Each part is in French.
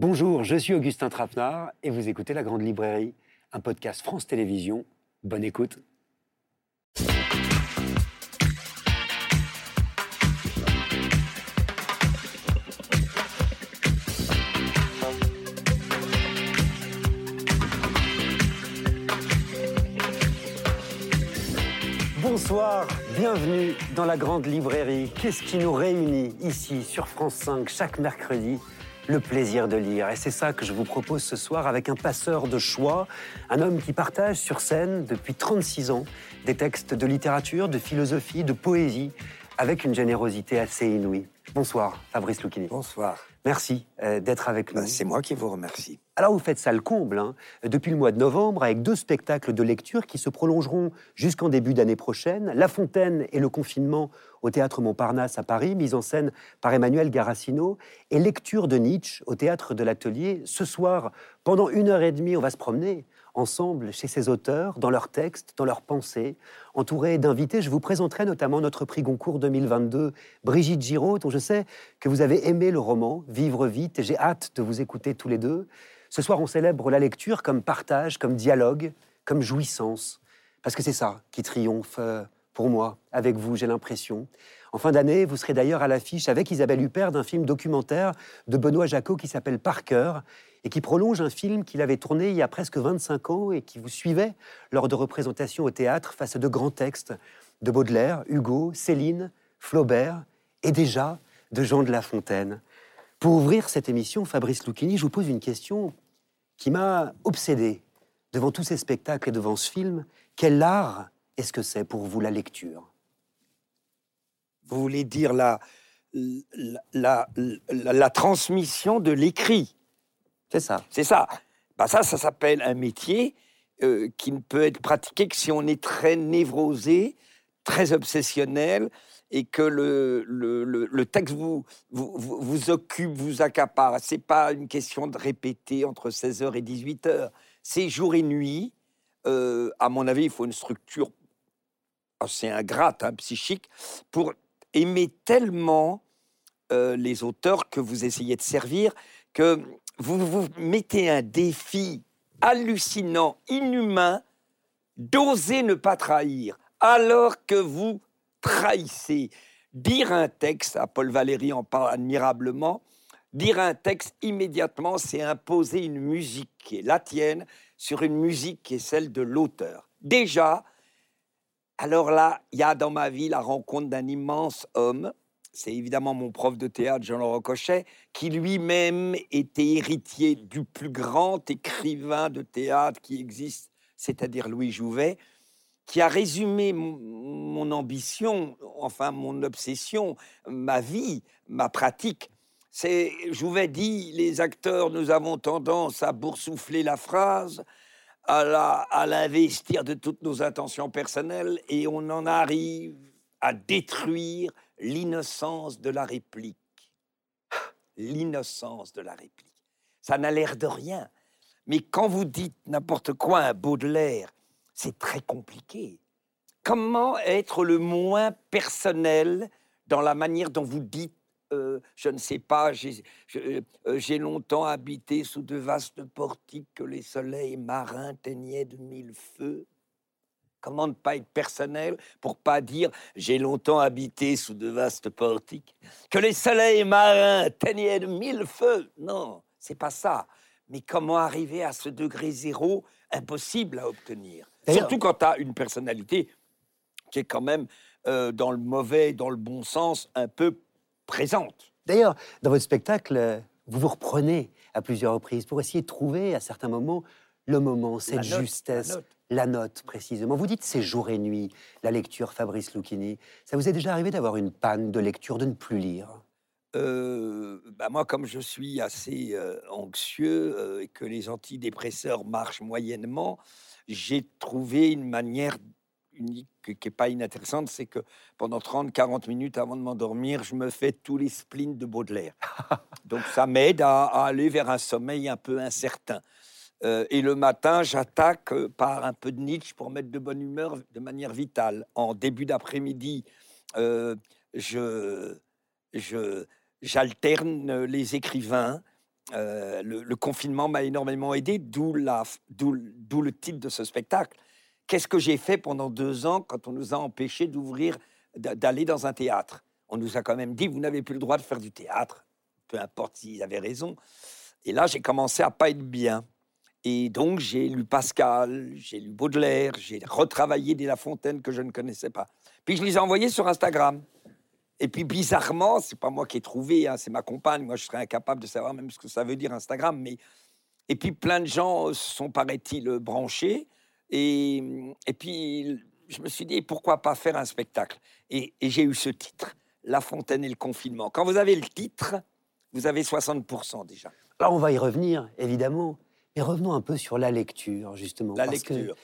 Bonjour, je suis Augustin Trapenard et vous écoutez La Grande Librairie, un podcast France Télévisions. Bonne écoute. Bonsoir, bienvenue dans la grande librairie. Qu'est-ce qui nous réunit ici sur France 5 chaque mercredi le plaisir de lire. Et c'est ça que je vous propose ce soir avec un passeur de choix, un homme qui partage sur scène depuis 36 ans des textes de littérature, de philosophie, de poésie, avec une générosité assez inouïe. Bonsoir, Fabrice Lucchini. Bonsoir. Merci euh, d'être avec nous. Ben, c'est moi qui vous remercie. Alors vous faites ça le comble, hein, depuis le mois de novembre, avec deux spectacles de lecture qui se prolongeront jusqu'en début d'année prochaine. La Fontaine et le confinement au Théâtre Montparnasse à Paris, mise en scène par Emmanuel Garacino, et lecture de Nietzsche au Théâtre de l'Atelier. Ce soir, pendant une heure et demie, on va se promener ensemble chez ces auteurs, dans leurs textes, dans leurs pensées. Entouré d'invités, je vous présenterai notamment notre prix Goncourt 2022, Brigitte Giraud, dont je sais que vous avez aimé le roman Vivre vite, et j'ai hâte de vous écouter tous les deux. Ce soir, on célèbre la lecture comme partage, comme dialogue, comme jouissance, parce que c'est ça qui triomphe euh, pour moi, avec vous, j'ai l'impression. En fin d'année, vous serez d'ailleurs à l'affiche avec Isabelle Huppert d'un film documentaire de Benoît Jacot qui s'appelle Par cœur et qui prolonge un film qu'il avait tourné il y a presque 25 ans et qui vous suivait lors de représentations au théâtre face à de grands textes de Baudelaire, Hugo, Céline, Flaubert et déjà de Jean de La Fontaine. Pour ouvrir cette émission, Fabrice Lucchini, je vous pose une question qui m'a obsédé devant tous ces spectacles et devant ce film. Quel art est-ce que c'est pour vous la lecture? Vous voulez dire la, transmission de l'écrit c'est ça. C'est ça. Bah ça, ça s'appelle un métier euh, qui ne peut être pratiqué que si on est très névrosé, très obsessionnel, et que le, le, texte vous, vous, vous, occupe, vous accapare. C'est pas une question de répéter entre 16h et 18h. C'est jour et nuit. Euh, à mon avis, il faut une structure assez ingrate, hein, psychique, pour aimer tellement euh, les auteurs que vous essayez de servir que vous vous mettez un défi hallucinant, inhumain, d'oser ne pas trahir, alors que vous trahissez. Dire un texte, à Paul Valéry en parle admirablement, dire un texte immédiatement, c'est imposer une musique qui est la tienne sur une musique qui est celle de l'auteur. Déjà, alors là, il y a dans ma vie la rencontre d'un immense homme c'est évidemment mon prof de théâtre, Jean-Laurent Cochet, qui lui-même était héritier du plus grand écrivain de théâtre qui existe, c'est-à-dire Louis Jouvet, qui a résumé mon, ambition, enfin mon obsession, ma vie, ma pratique. C'est, Jouvet dit, les acteurs, nous avons tendance à boursoufler la phrase, à l'investir de toutes nos intentions personnelles, et on en arrive à détruire l'innocence de la réplique. L'innocence de la réplique. Ça n'a l'air de rien. Mais quand vous dites n'importe quoi à Baudelaire, c'est très compliqué. Comment être le moins personnel dans la manière dont vous dites euh, je ne sais pas, euh, j'ai longtemps habité sous de vastes portiques que les soleils marins teignaient de mille feux? Comment ne pas être personnel pour pas dire j'ai longtemps habité sous de vastes portiques, que les soleils marins teignaient de mille feux. Non, c'est pas ça. Mais comment arriver à ce degré zéro impossible à obtenir? Surtout quand tu as une personnalité qui est quand même euh, dans le mauvais, dans le bon sens, un peu présente. D'ailleurs, dans votre spectacle, vous vous reprenez à plusieurs reprises pour essayer de trouver à certains moments le moment, cette justesse la note précisément. Vous dites c'est jour et nuit, la lecture Fabrice Lucchini. Ça vous est déjà arrivé d'avoir une panne de lecture, de ne plus lire? Euh, bah moi, comme je suis assez euh, anxieux euh, et que les antidépresseurs marchent moyennement, j'ai trouvé une manière unique qui n'est pas inintéressante, c'est que pendant 30-40 minutes avant de m'endormir, je me fais tous les splints de Baudelaire. Donc ça m'aide à, aller vers un sommeil un peu incertain. Euh, et le matin, j'attaque euh, par un peu de Nietzsche pour mettre de bonne humeur de manière vitale. En début d'après-midi, euh, je, j'alterne les écrivains le, confinement m'a énormément aidé, d'où le titre de ce spectacle. Qu'est-ce que j'ai fait pendant deux ans quand on nous a empêchés d'ouvrir, d'aller dans un théâtre? On nous a quand même dit, vous n'avez plus le droit de faire du théâtre, peu importe s'ils avaient raison. Et là, j'ai commencé à pas être bien. Et donc, j'ai lu Pascal, j'ai lu Baudelaire, j'ai retravaillé des La Fontaine que je ne connaissais pas. Puis je les ai envoyés sur Instagram. Et puis bizarrement, c'est pas moi qui ai trouvé, hein, c'est ma compagne. Moi, je serais incapable de savoir même ce que ça veut dire Instagram. Mais et puis plein de gens sont, paraît-il, branchés. Et, et puis je me suis dit pourquoi pas faire un spectacle? Et, j'ai eu ce titre, La Fontaine et le confinement. Quand vous avez le titre, vous avez 60% déjà. Alors on va y revenir, évidemment. Mais revenons un peu sur la lecture, justement. La lecture.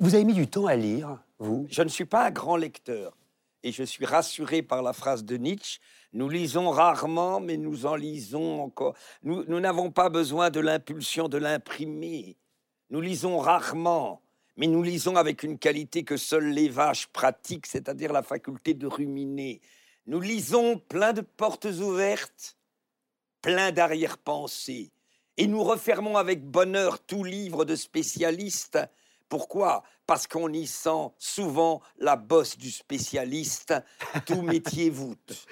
vous avez mis du temps à lire, vous Je ne suis pas un grand lecteur et je suis rassuré par la phrase de Nietzsche. Nous lisons rarement, mais nous en lisons encore. Nous n'avons pas besoin de l'impulsion de l'imprimer. Nous lisons rarement, mais nous lisons avec une qualité que seuls les vaches pratiquent, c'est-à-dire la faculté de ruminer. Nous lisons plein de portes ouvertes, plein d'arrière-pensées, et nous refermons avec bonheur tout livre de spécialistes pourquoi? Parce qu'on y sent souvent la bosse du spécialiste. Tout métier voûte.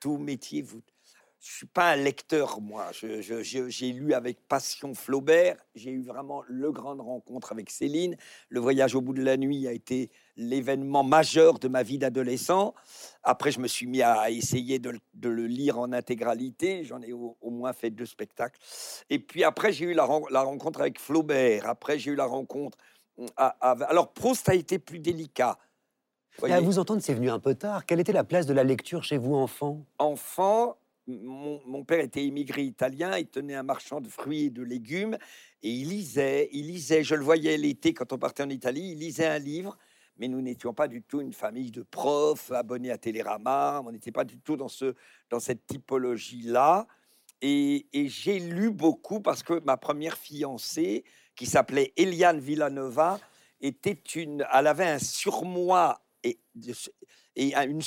Tout métier voûte. Je suis pas un lecteur, moi. J'ai lu avec passion Flaubert. J'ai eu vraiment le grande rencontre avec Céline. Le voyage au bout de la nuit a été l'événement majeur de ma vie d'adolescent. Après, je me suis mis à essayer de, le lire en intégralité. J'en ai au, moins fait deux spectacles. Et puis après, j'ai eu la, rencontre avec Flaubert. Après, j'ai eu la rencontre. Hum, alors, Proust a été plus délicat. à vous entendre, c'est venu un peu tard. Quelle était la place de la lecture chez vous, enfant? Enfant, mon, père était immigré italien, il tenait un marchand de fruits et de légumes, et il lisait, il lisait, je le voyais l'été quand on partait en Italie, il lisait un livre, mais nous n'étions pas du tout une famille de profs abonnés à Télérama, on n'était pas du tout dans, ce, dans cette typologie-là. Et, j'ai lu beaucoup parce que ma première fiancée, qui s'appelait Eliane Villanova, était une, elle avait un surmoi et, et une,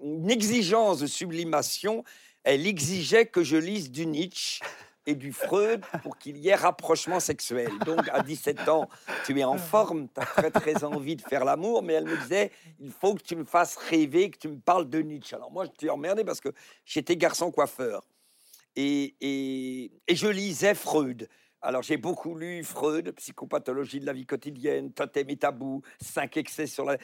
une, exigence de sublimation. Elle exigeait que je lise du Nietzsche et du Freud pour qu'il y ait rapprochement sexuel. Donc, à 17 ans, tu es en forme, tu as très, très envie de faire l'amour, mais elle me disait, il faut que tu me fasses rêver, que tu me parles de Nietzsche. Alors, moi, je t'ai emmerdé parce que j'étais garçon coiffeur. Et, et, et, je lisais Freud. Alors, j'ai beaucoup lu Freud, Psychopathologie de la vie quotidienne, Totem et tabou, cinq, excès sur la,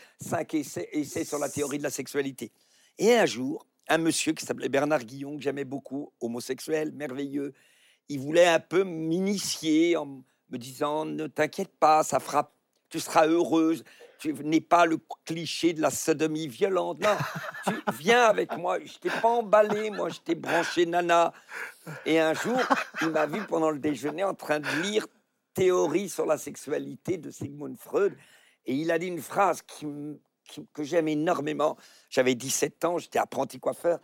essais, essais sur la théorie de la sexualité. Et un jour, un monsieur qui s'appelait Bernard Guillon, que j'aimais beaucoup, homosexuel, merveilleux, il voulait un peu m'initier en me disant Ne t'inquiète pas, ça fera, tu seras heureuse. Tu n'es pas le cliché de la sodomie violente. Non, tu viens avec moi. Je t'ai pas emballé, moi, je t'ai branché nana. Et un jour, il m'a vu pendant le déjeuner en train de lire Théorie sur la sexualité de Sigmund Freud. Et il a dit une phrase que j'aime énormément. J'avais 17 ans, j'étais apprenti coiffeur.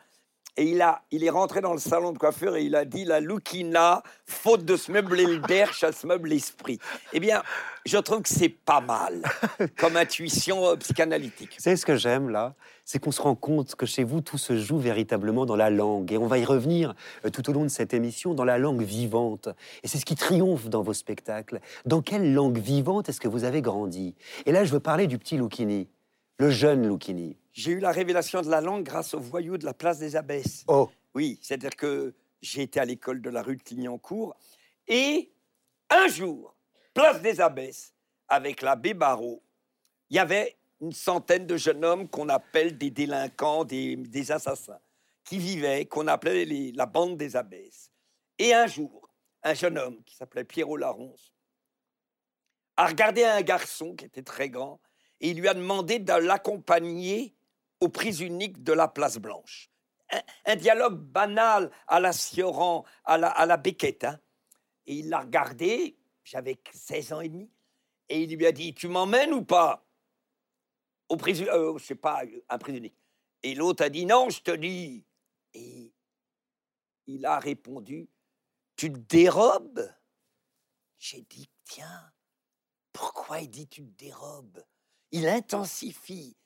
Et il, a, il est rentré dans le salon de coiffeur et il a dit La Loukina, faute de se meubler le derche, à se meubler l'esprit. Eh bien, je trouve que c'est pas mal comme intuition euh, psychanalytique. C'est ce que j'aime là? C'est qu'on se rend compte que chez vous, tout se joue véritablement dans la langue. Et on va y revenir euh, tout au long de cette émission, dans la langue vivante. Et c'est ce qui triomphe dans vos spectacles. Dans quelle langue vivante est-ce que vous avez grandi? Et là, je veux parler du petit Lucchini, le jeune Lucchini. J'ai eu la révélation de la langue grâce aux voyous de la place des Abbesses. Oh Oui, c'est-à-dire que j'ai été à l'école de la rue de Clignancourt. Et un jour, place des Abbesses, avec l'abbé Barrault, il y avait une centaine de jeunes hommes qu'on appelle des délinquants, des, assassins, qui vivaient, qu'on appelait la bande des abbesses. Et un jour, un jeune homme qui s'appelait Pierrot Laronce a regardé un garçon qui était très grand et il lui a demandé de l'accompagner aux prises uniques de la Place Blanche. Un, dialogue banal à la Sioran, à la, à la. Hein. Et il l'a regardé, j'avais 16 ans et demi, et il lui a dit Tu m'emmènes ou pas? Au prisonnier, euh, je sais pas, un prisonnier. Et l'autre a dit non, je te dis. Et il a répondu, tu te dérobes? J'ai dit, tiens, pourquoi il dit tu te dérobes? Il intensifie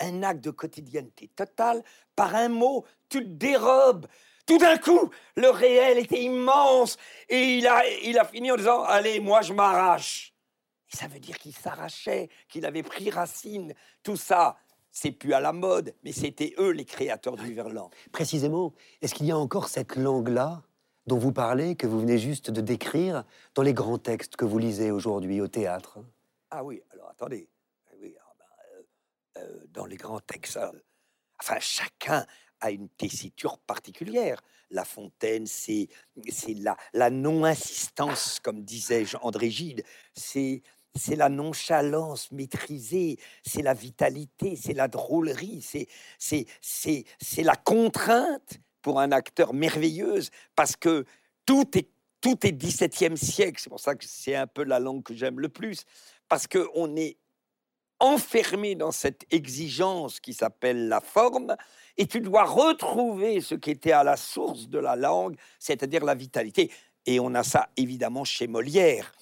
un acte de quotidienneté totale par un mot, tu te dérobes. Tout d'un coup, le réel était immense et il a, il a fini en disant Allez, moi je m'arrache. Et ça veut dire qu'il s'arrachait, qu'il avait pris racine. Tout ça, c'est plus à la mode, mais c'était eux les créateurs du verlan. Précisément, est-ce qu'il y a encore cette langue-là dont vous parlez, que vous venez juste de décrire dans les grands textes que vous lisez aujourd'hui au théâtre? Ah oui, alors attendez. Euh, dans les grands textes, enfin, chacun a une tessiture particulière. La Fontaine, c'est la, la non-insistance, comme disait André Gide. C'est c'est la nonchalance maîtrisée, c'est la vitalité, c'est la drôlerie, c'est la contrainte pour un acteur merveilleuse parce que tout est tout est 17e siècle. C'est pour ça que c'est un peu la langue que j'aime le plus parce que on est enfermé dans cette exigence qui s'appelle la forme et tu dois retrouver ce qui était à la source de la langue, c'est-à-dire la vitalité. Et on a ça évidemment chez Molière.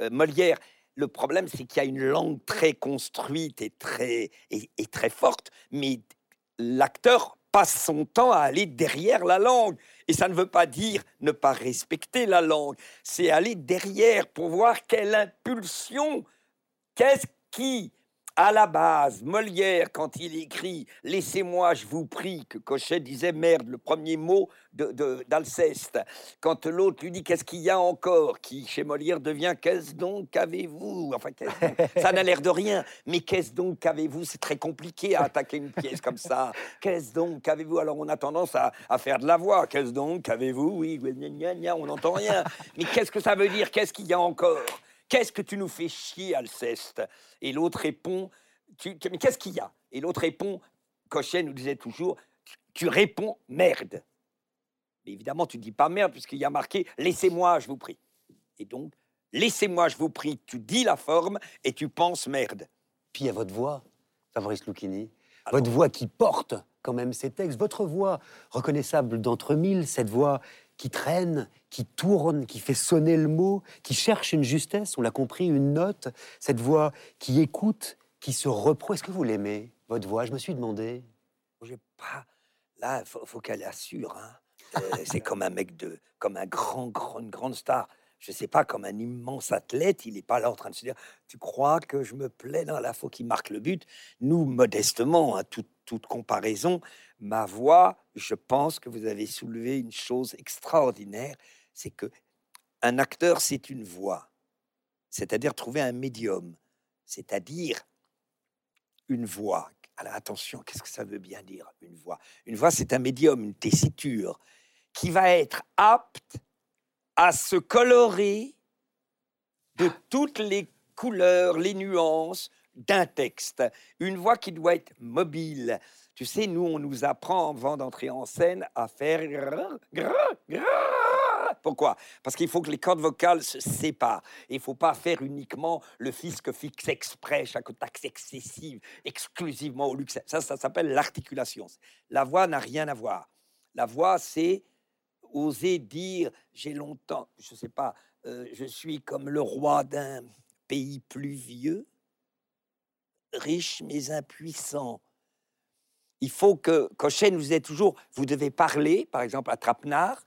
Euh, Molière, le problème, c'est qu'il y a une langue très construite et très, et très forte, mais l'acteur passe son temps à aller derrière la langue. Et ça ne veut pas dire ne pas respecter la langue, c'est aller derrière pour voir quelle impulsion, qu'est-ce qui à la base, Molière, quand il écrit Laissez-moi, je vous prie, que Cochet disait merde, le premier mot d'Alceste. De, quand l'autre lui dit Qu'est-ce qu'il y a encore? qui, chez Molière, devient Qu'est-ce donc qu'avez-vous? Enfin, ça n'a l'air de rien, mais qu'est-ce donc qu'avez-vous? C'est très compliqué à attaquer une pièce comme ça. Qu'est-ce donc qu'avez-vous? Alors, on a tendance à, faire de la voix. Qu'est-ce donc qu'avez-vous? Oui, on n'entend rien. Mais qu'est-ce que ça veut dire? Qu'est-ce qu'il y a encore? Qu'est-ce que tu nous fais chier, Alceste? Et l'autre répond, mais qu'est-ce qu'il y a? Et l'autre répond, Cochet nous disait toujours, tu réponds merde. Mais évidemment, tu ne dis pas merde, puisqu'il y a marqué laissez-moi, je vous prie. Et donc, laissez-moi, je vous prie, tu dis la forme et tu penses merde. Puis il y a votre voix, Fabrice Lucchini. Votre voix qui porte quand même ces textes, votre voix reconnaissable d'entre mille, cette voix qui traîne, qui tourne, qui fait sonner le mot, qui cherche une justesse, on l'a compris, une note, cette voix qui écoute, qui se reprend. Est-ce que vous l'aimez, votre voix? Je me suis demandé. J'ai pas. Là, faut, faut qu'elle assure. Hein. Euh, c'est comme un mec de, comme un grand, grand, une grande star. Je sais pas, comme un immense athlète, il n'est pas là en train de se dire Tu crois que je me plais dans la faut qu'il marque le but. Nous, modestement, à toute, toute comparaison, ma voix, je pense que vous avez soulevé une chose extraordinaire c'est que un acteur, c'est une voix, c'est-à-dire trouver un médium, c'est-à-dire une voix. Alors attention, qu'est-ce que ça veut bien dire, une voix? Une voix, c'est un médium, une tessiture, qui va être apte à se colorer de toutes les couleurs, les nuances d'un texte. Une voix qui doit être mobile. Tu sais, nous, on nous apprend avant d'entrer en scène à faire pourquoi? Parce qu'il faut que les cordes vocales se séparent. Il ne faut pas faire uniquement le fisc fixe exprès, chaque taxe excessive, exclusivement au luxe. Ça, ça s'appelle l'articulation. La voix n'a rien à voir. La voix, c'est oser dire, j'ai longtemps, je ne sais pas, euh, je suis comme le roi d'un pays pluvieux, riche mais impuissant. Il faut que Cochet nous ait toujours, vous devez parler, par exemple à Trapenard,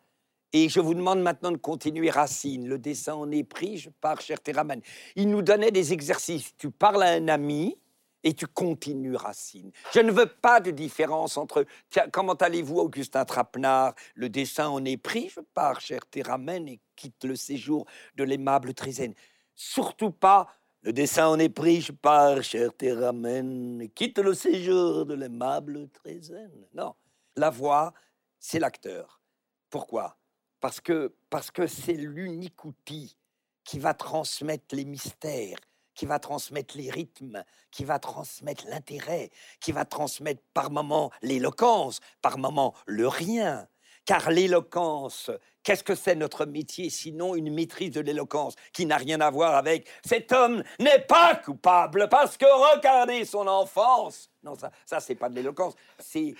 et je vous demande maintenant de continuer Racine. Le dessin en est pris, je pars, cher Théramène. Il nous donnait des exercices. Tu parles à un ami et tu continues Racine. Je ne veux pas de différence entre tiens, comment allez-vous, Augustin Trapenard Le dessin en est pris, je pars, cher Théramène, et quitte le séjour de l'aimable Trézène. Surtout pas le dessin en est pris, je pars, cher et quitte le séjour de l'aimable Trézène. Non, la voix, c'est l'acteur. Pourquoi? Parce que parce que c'est l'unique outil qui va transmettre les mystères, qui va transmettre les rythmes, qui va transmettre l'intérêt, qui va transmettre par moment l'éloquence, par moment le rien. Car l'éloquence, qu'est-ce que c'est notre métier sinon une maîtrise de l'éloquence qui n'a rien à voir avec cet homme n'est pas coupable parce que regardez son enfance. Non, ça, ça c'est pas de l'éloquence, c'est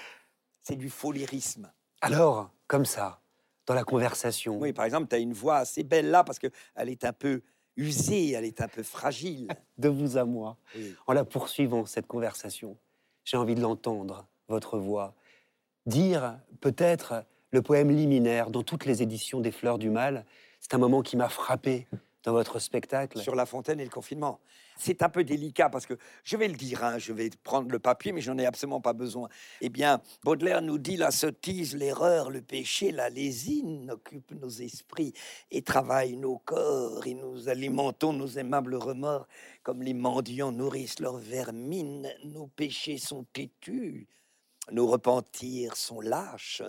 c'est du folirisme. Alors, comme ça, dans la conversation. Oui, par exemple, tu as une voix assez belle là parce qu'elle est un peu usée, elle est un peu fragile. de vous à moi. En la poursuivant, cette conversation, j'ai envie de l'entendre, votre voix. Dire peut-être le poème liminaire dans toutes les éditions des Fleurs du Mal. C'est un moment qui m'a frappé dans votre spectacle. Sur La Fontaine et le confinement. C'est un peu délicat parce que je vais le dire, hein, je vais prendre le papier, mais j'en ai absolument pas besoin. Eh bien, Baudelaire nous dit la sottise, l'erreur, le péché, la lésine occupent nos esprits et travaillent nos corps et nous alimentons nos aimables remords comme les mendiants nourrissent leurs vermines. Nos péchés sont têtus, nos repentirs sont lâches.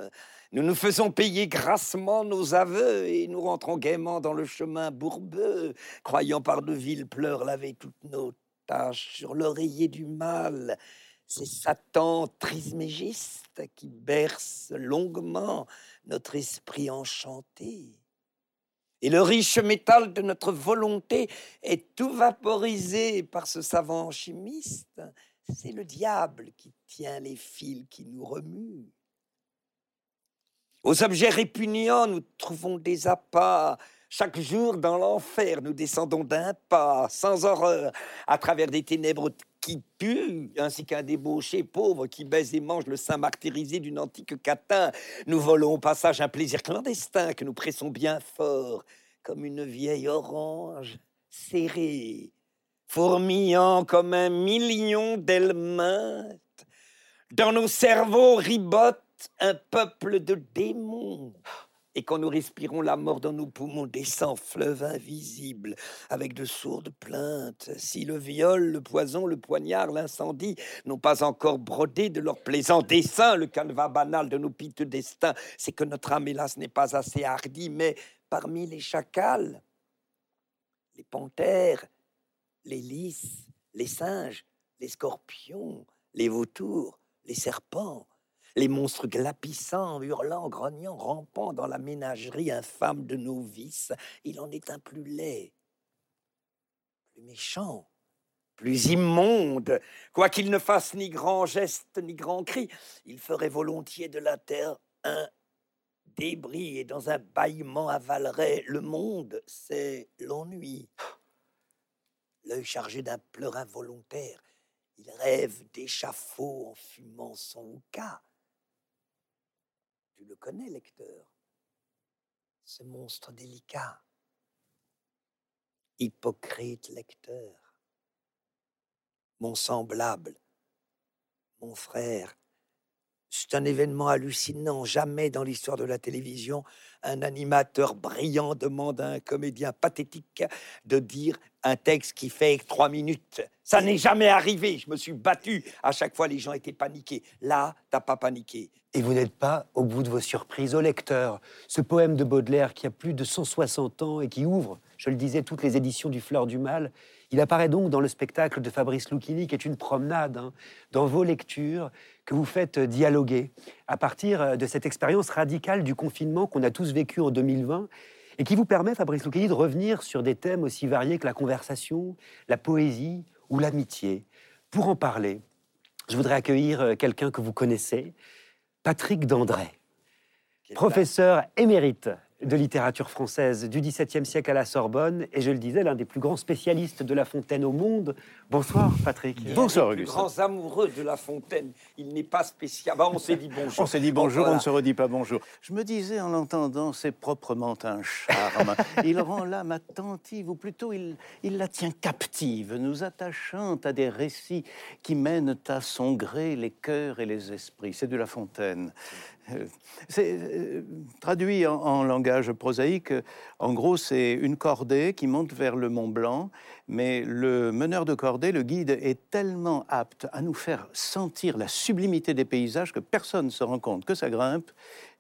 Nous nous faisons payer grassement nos aveux et nous rentrons gaiement dans le chemin bourbeux, croyant par de villes pleurs laver toutes nos tâches sur l'oreiller du mal. C'est Satan trismégiste qui berce longuement notre esprit enchanté. Et le riche métal de notre volonté est tout vaporisé par ce savant chimiste. C'est le diable qui tient les fils qui nous remuent. Aux objets répugnants, nous trouvons des appâts. Chaque jour, dans l'enfer, nous descendons d'un pas, sans horreur, à travers des ténèbres qui puent, ainsi qu'un débauché pauvre qui baise et mange le sein martyrisé d'une antique catin. Nous volons au passage un plaisir clandestin que nous pressons bien fort, comme une vieille orange serrée, fourmillant comme un million d'ailes. Dans nos cerveaux ribotent un peuple de démons et quand nous respirons la mort dans nos poumons, descend fleuve invisible, avec de sourdes plaintes. Si le viol, le poison, le poignard, l'incendie n'ont pas encore brodé de leur plaisant dessin le canevas banal de nos piteux destins, c'est que notre âme, hélas, n'est pas assez hardie, mais parmi les chacals, les panthères, les lys, les singes, les scorpions, les vautours, les serpents, les monstres glapissants, hurlant, grognant, rampant dans la ménagerie infâme de nos vices, il en est un plus laid, plus méchant, plus immonde, quoiqu'il ne fasse ni grand geste ni grand cri, il ferait volontiers de la terre un débris et dans un bâillement avalerait le monde, c'est l'ennui. L'œil chargé d'un pleur involontaire, il rêve d'échafaud en fumant son cas le connais, lecteur, ce monstre délicat? Hypocrite lecteur, mon semblable, mon frère, c'est un événement hallucinant. Jamais dans l'histoire de la télévision, un animateur brillant demande à un comédien pathétique de dire un texte qui fait trois minutes. Ça n'est jamais arrivé. Je me suis battu. À chaque fois, les gens étaient paniqués. Là, t'as pas paniqué. Et vous n'êtes pas au bout de vos surprises au lecteur. Ce poème de Baudelaire qui a plus de 160 ans et qui ouvre, je le disais, toutes les éditions du Fleur du Mal, il apparaît donc dans le spectacle de Fabrice Lucchini, qui est une promenade hein, dans vos lectures que vous faites dialoguer à partir de cette expérience radicale du confinement qu'on a tous vécu en 2020 et qui vous permet, Fabrice Lucchini, de revenir sur des thèmes aussi variés que la conversation, la poésie ou l'amitié. Pour en parler, je voudrais accueillir quelqu'un que vous connaissez, Patrick Dandré, professeur émérite de littérature française du XVIIe siècle à la Sorbonne, et je le disais, l'un des plus grands spécialistes de La Fontaine au monde. Bonsoir, Patrick. Bonsoir, Auguste. Grands amoureux de La Fontaine. Il n'est pas spécial. Bah, on s'est dit bonjour. On s'est dit bonjour, on ne se redit pas bonjour. Je me disais en l'entendant, c'est proprement un charme. il rend l'âme attentive, ou plutôt il, il la tient captive, nous attachant à des récits qui mènent à son gré les cœurs et les esprits. C'est de La Fontaine. Euh, c'est euh, traduit en, langage prosaïque. En gros, c'est une cordée qui monte vers le Mont Blanc, mais le meneur de cordée, le guide, est tellement apte à nous faire sentir la sublimité des paysages que personne ne se rend compte que ça grimpe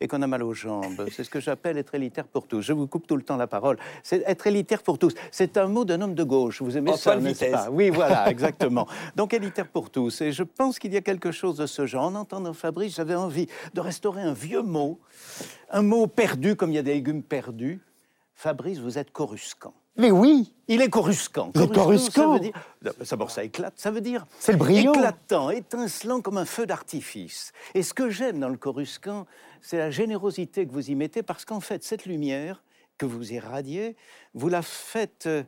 et qu'on a mal aux jambes. C'est ce que j'appelle être élitaire pour tous. Je vous coupe tout le temps la parole. C'est être élitaire pour tous. C'est un mot d'un homme de gauche. Vous aimez ça, n'est-ce pas? Oui, voilà, exactement. Donc élitaire pour tous. Et je pense qu'il y a quelque chose de ce genre. En entendant Fabrice, j'avais envie de restaurer un vieux mot, un mot perdu comme il y a des légumes perdus. Fabrice, vous êtes coruscant. Mais oui Il est coruscant. coruscant, ça veut dire... D'abord, ça éclate, ça veut dire... C'est le brillant Éclatant, étincelant comme un feu d'artifice. Et ce que j'aime dans le coruscant, c'est la générosité que vous y mettez, parce qu'en fait, cette lumière que vous irradiez, vous la faites euh,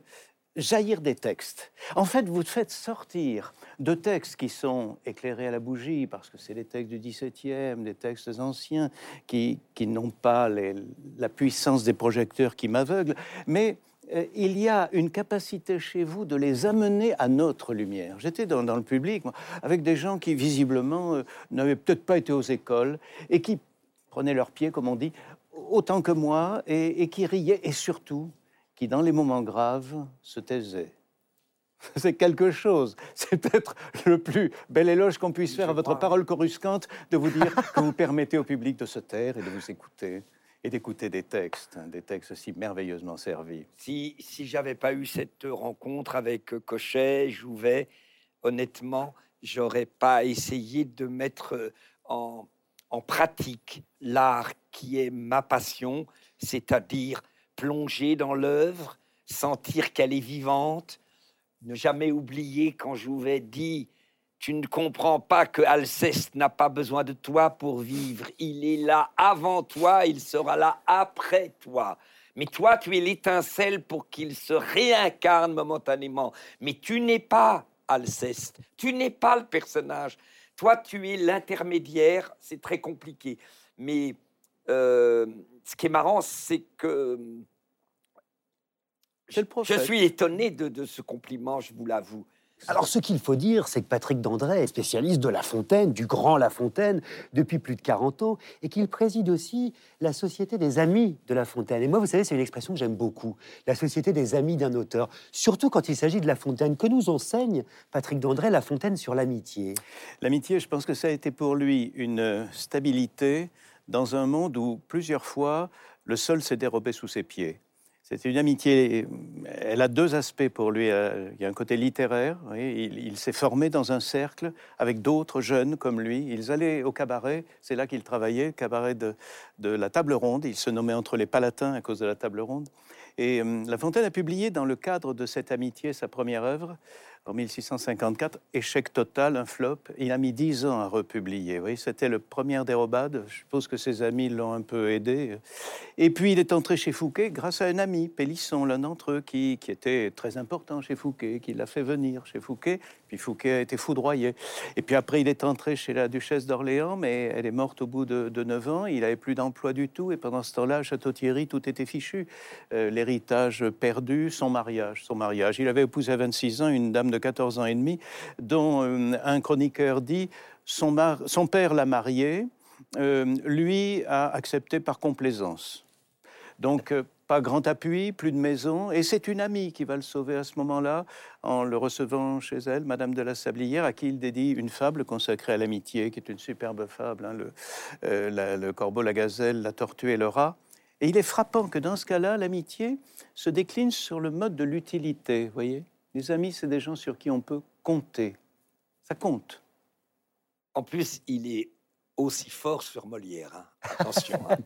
jaillir des textes. En fait, vous faites sortir de textes qui sont éclairés à la bougie, parce que c'est des textes du XVIIe, des textes anciens, qui, qui n'ont pas la puissance des projecteurs qui m'aveuglent, mais euh, il y a une capacité chez vous de les amener à notre lumière. J'étais dans, le public avec des gens qui visiblement euh, n'avaient peut-être pas été aux écoles et qui prenaient leurs pieds, comme on dit, autant que moi, et, qui riaient, et surtout qui, dans les moments graves, se taisaient. C'est quelque chose. C'est peut-être le plus bel éloge qu'on puisse faire à votre parole coruscante de vous dire que vous permettez au public de se taire et de vous écouter et d'écouter des textes, des textes si merveilleusement servis. Si, si j'avais pas eu cette rencontre avec Cochet, Jouvet, honnêtement, j'aurais pas essayé de mettre euh, en, en pratique l'art qui est ma passion, c'est-à-dire plonger dans l'œuvre, sentir qu'elle est vivante, ne jamais oublier quand Jouvet dit tu ne comprends pas que Alceste n'a pas besoin de toi pour vivre. Il est là avant toi, il sera là après toi. Mais toi, tu es l'étincelle pour qu'il se réincarne momentanément. Mais tu n'es pas Alceste, tu n'es pas le personnage. Toi, tu es l'intermédiaire, c'est très compliqué. Mais euh, ce qui est marrant, c'est que je, suis étonné de ce compliment, je vous l'avoue. Alors, ce qu'il faut dire, c'est que Patrick Dandré est spécialiste de La Fontaine, du grand La Fontaine, depuis plus de 40 ans, et qu'il préside aussi la Société des Amis de La Fontaine. Et moi, vous savez, c'est une expression que j'aime beaucoup, la Société des Amis d'un auteur, surtout quand il s'agit de La Fontaine. Que nous enseigne Patrick Dandré, La Fontaine, sur l'amitié? L'amitié, je pense que ça a été pour lui une stabilité dans un monde où, plusieurs fois, le sol s'est dérobé sous ses pieds. C'est une amitié, elle a deux aspects pour lui. Euh, il y a un côté littéraire, il, s'est formé dans un cercle avec d'autres jeunes comme lui. Ils allaient au cabaret, c'est là qu'il travaillait, cabaret de, la table ronde. Il se nommait entre les palatins à cause de la table ronde. Et euh, La Fontaine a publié dans le cadre de cette amitié sa première œuvre, en 1654, échec total, un flop. Il a mis dix ans à republier. C'était le premier dérobade. Je suppose que ses amis l'ont un peu aidé. Et puis il est entré chez Fouquet grâce à un ami, Pélisson, l'un d'entre eux, qui, qui, était très important chez Fouquet, qui l'a fait venir chez Fouquet. Puis Fouquet a été foudroyé. Et puis après, il est entré chez la duchesse d'Orléans, mais elle est morte au bout de, neuf ans. Il n'avait plus d'emploi du tout. Et pendant ce temps-là, à Château-Thierry, tout était fichu. Euh, l'héritage perdu, son mariage. Son mariage. Il avait épousé à 26 ans une dame de 14 ans et demi, dont euh, un chroniqueur dit son, son père l'a mariée, euh, lui a accepté par complaisance. Donc, euh, pas grand appui, plus de maison, et c'est une amie qui va le sauver à ce moment-là, en le recevant chez elle, Madame de la Sablière, à qui il dédie une fable consacrée à l'amitié, qui est une superbe fable, hein, le, le, corbeau, la gazelle, la tortue et le rat. Et il est frappant que dans ce cas-là, l'amitié se décline sur le mode de l'utilité, voyez les amis, c'est des gens sur qui on peut compter. Ça compte. En plus, il est aussi fort sur Molière. Hein. Attention. Hein.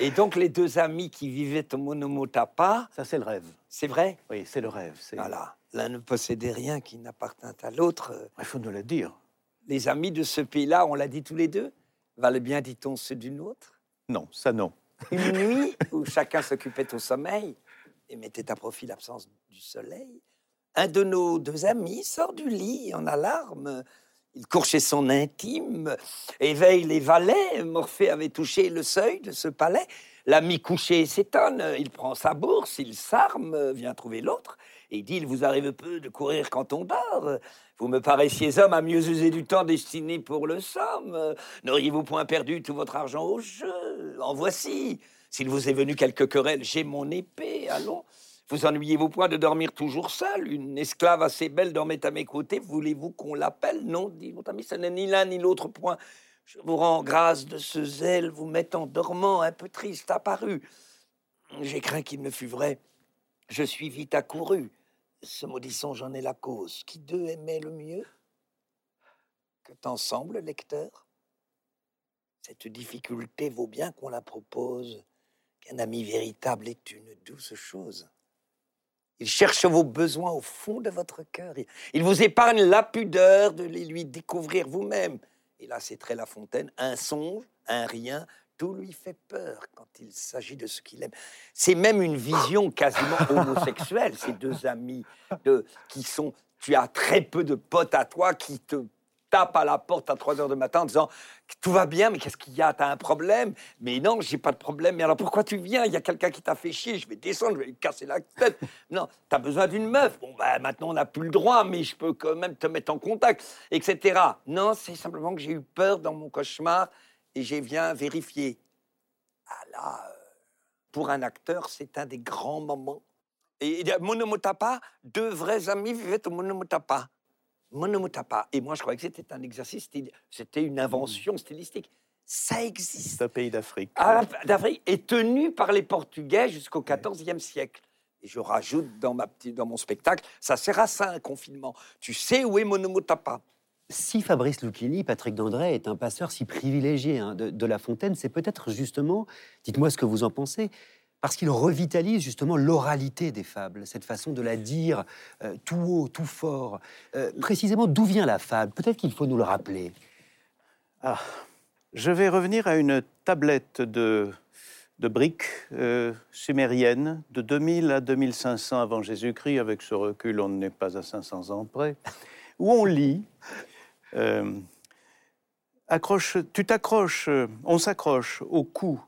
Et donc, les deux amis qui vivaient au Monomotapa. Ça, c'est le rêve. C'est vrai? Oui, c'est le rêve. Voilà. L'un ne possédait rien qui n'appartint à l'autre. Il faut nous le dire. Les amis de ce pays-là, on l'a dit tous les deux, valent bien, dit-on, ceux d'une autre? Non, ça non. Une nuit où chacun s'occupait au sommeil et mettait à profit l'absence du soleil, un de nos deux amis sort du lit en alarme. Il court chez son intime, éveille les valets. Morphée avait touché le seuil de ce palais. L'ami couché s'étonne, il prend sa bourse, il s'arme, vient trouver l'autre, et dit Il vous arrive peu de courir quand on dort. Vous me paraissiez homme à mieux user du temps destiné pour le somme. N'auriez-vous point perdu tout votre argent au jeu? En voici. S'il vous est venu quelque querelle, j'ai mon épée, allons. Vous ennuyez-vous point de dormir toujours seul? Une esclave assez belle dormait à mes côtés. Voulez-vous qu'on l'appelle? Non, dit votre ami, ce n'est ni l'un ni l'autre point. Je vous rends grâce de ce zèle, vous mettant dormant, un peu triste apparu. J'ai craint qu'il ne fût vrai. Je suis vite accouru. Ce maudisson, j'en ai la cause. Qui d'eux aimait le mieux Que t'en semble, lecteur? Cette difficulté vaut bien qu'on la propose. Qu'un ami véritable est une douce chose. Il cherche vos besoins au fond de votre cœur. Il vous épargne la pudeur de les lui découvrir vous-même. Et là, c'est très La Fontaine, un songe, un rien, tout lui fait peur quand il s'agit de ce qu'il aime. C'est même une vision quasiment homosexuelle, ces deux amis de, qui sont... Tu as très peu de potes à toi qui te tapent à la porte à 3 heures du matin en disant tout va bien, mais qu'est-ce qu'il y a? T'as un problème? Mais non, j'ai pas de problème. Mais alors pourquoi tu viens? Il y a quelqu'un qui t'a fait chier. Je vais descendre, je vais lui casser la tête. Non, tu as besoin d'une meuf. Bon, bah maintenant on n'a plus le droit, mais je peux quand même te mettre en contact, etc. Non, c'est simplement que j'ai eu peur dans mon cauchemar et j'ai viens vérifier. Ah là, euh, pour un acteur, c'est un des grands moments. Et Monomotapa, deux vrais amis vivaient au Monomotapa. Monomotapa. Et moi, je croyais que c'était un exercice, c'était une invention stylistique. Ça existe. C'est un pays d'Afrique. Ah, D'Afrique est tenu par les Portugais jusqu'au XIVe siècle. Et je rajoute dans, ma petite, dans mon spectacle, ça sert à ça un confinement. Tu sais où est Monomotapa si Fabrice Lucchini, Patrick Dandré, est un passeur si privilégié hein, de, La Fontaine, c'est peut-être justement, dites-moi ce que vous en pensez, parce qu'il revitalise justement l'oralité des fables, cette façon de la dire euh, tout haut, tout fort. Euh, précisément, d'où vient la fable? Peut-être qu'il faut nous le rappeler. Ah, je vais revenir à une tablette de, de briques euh, sumériennes de 2000 à 2500 avant Jésus-Christ. Avec ce recul, on n'est pas à 500 ans près, où on lit euh, accroche, tu t'accroches, on s'accroche au cou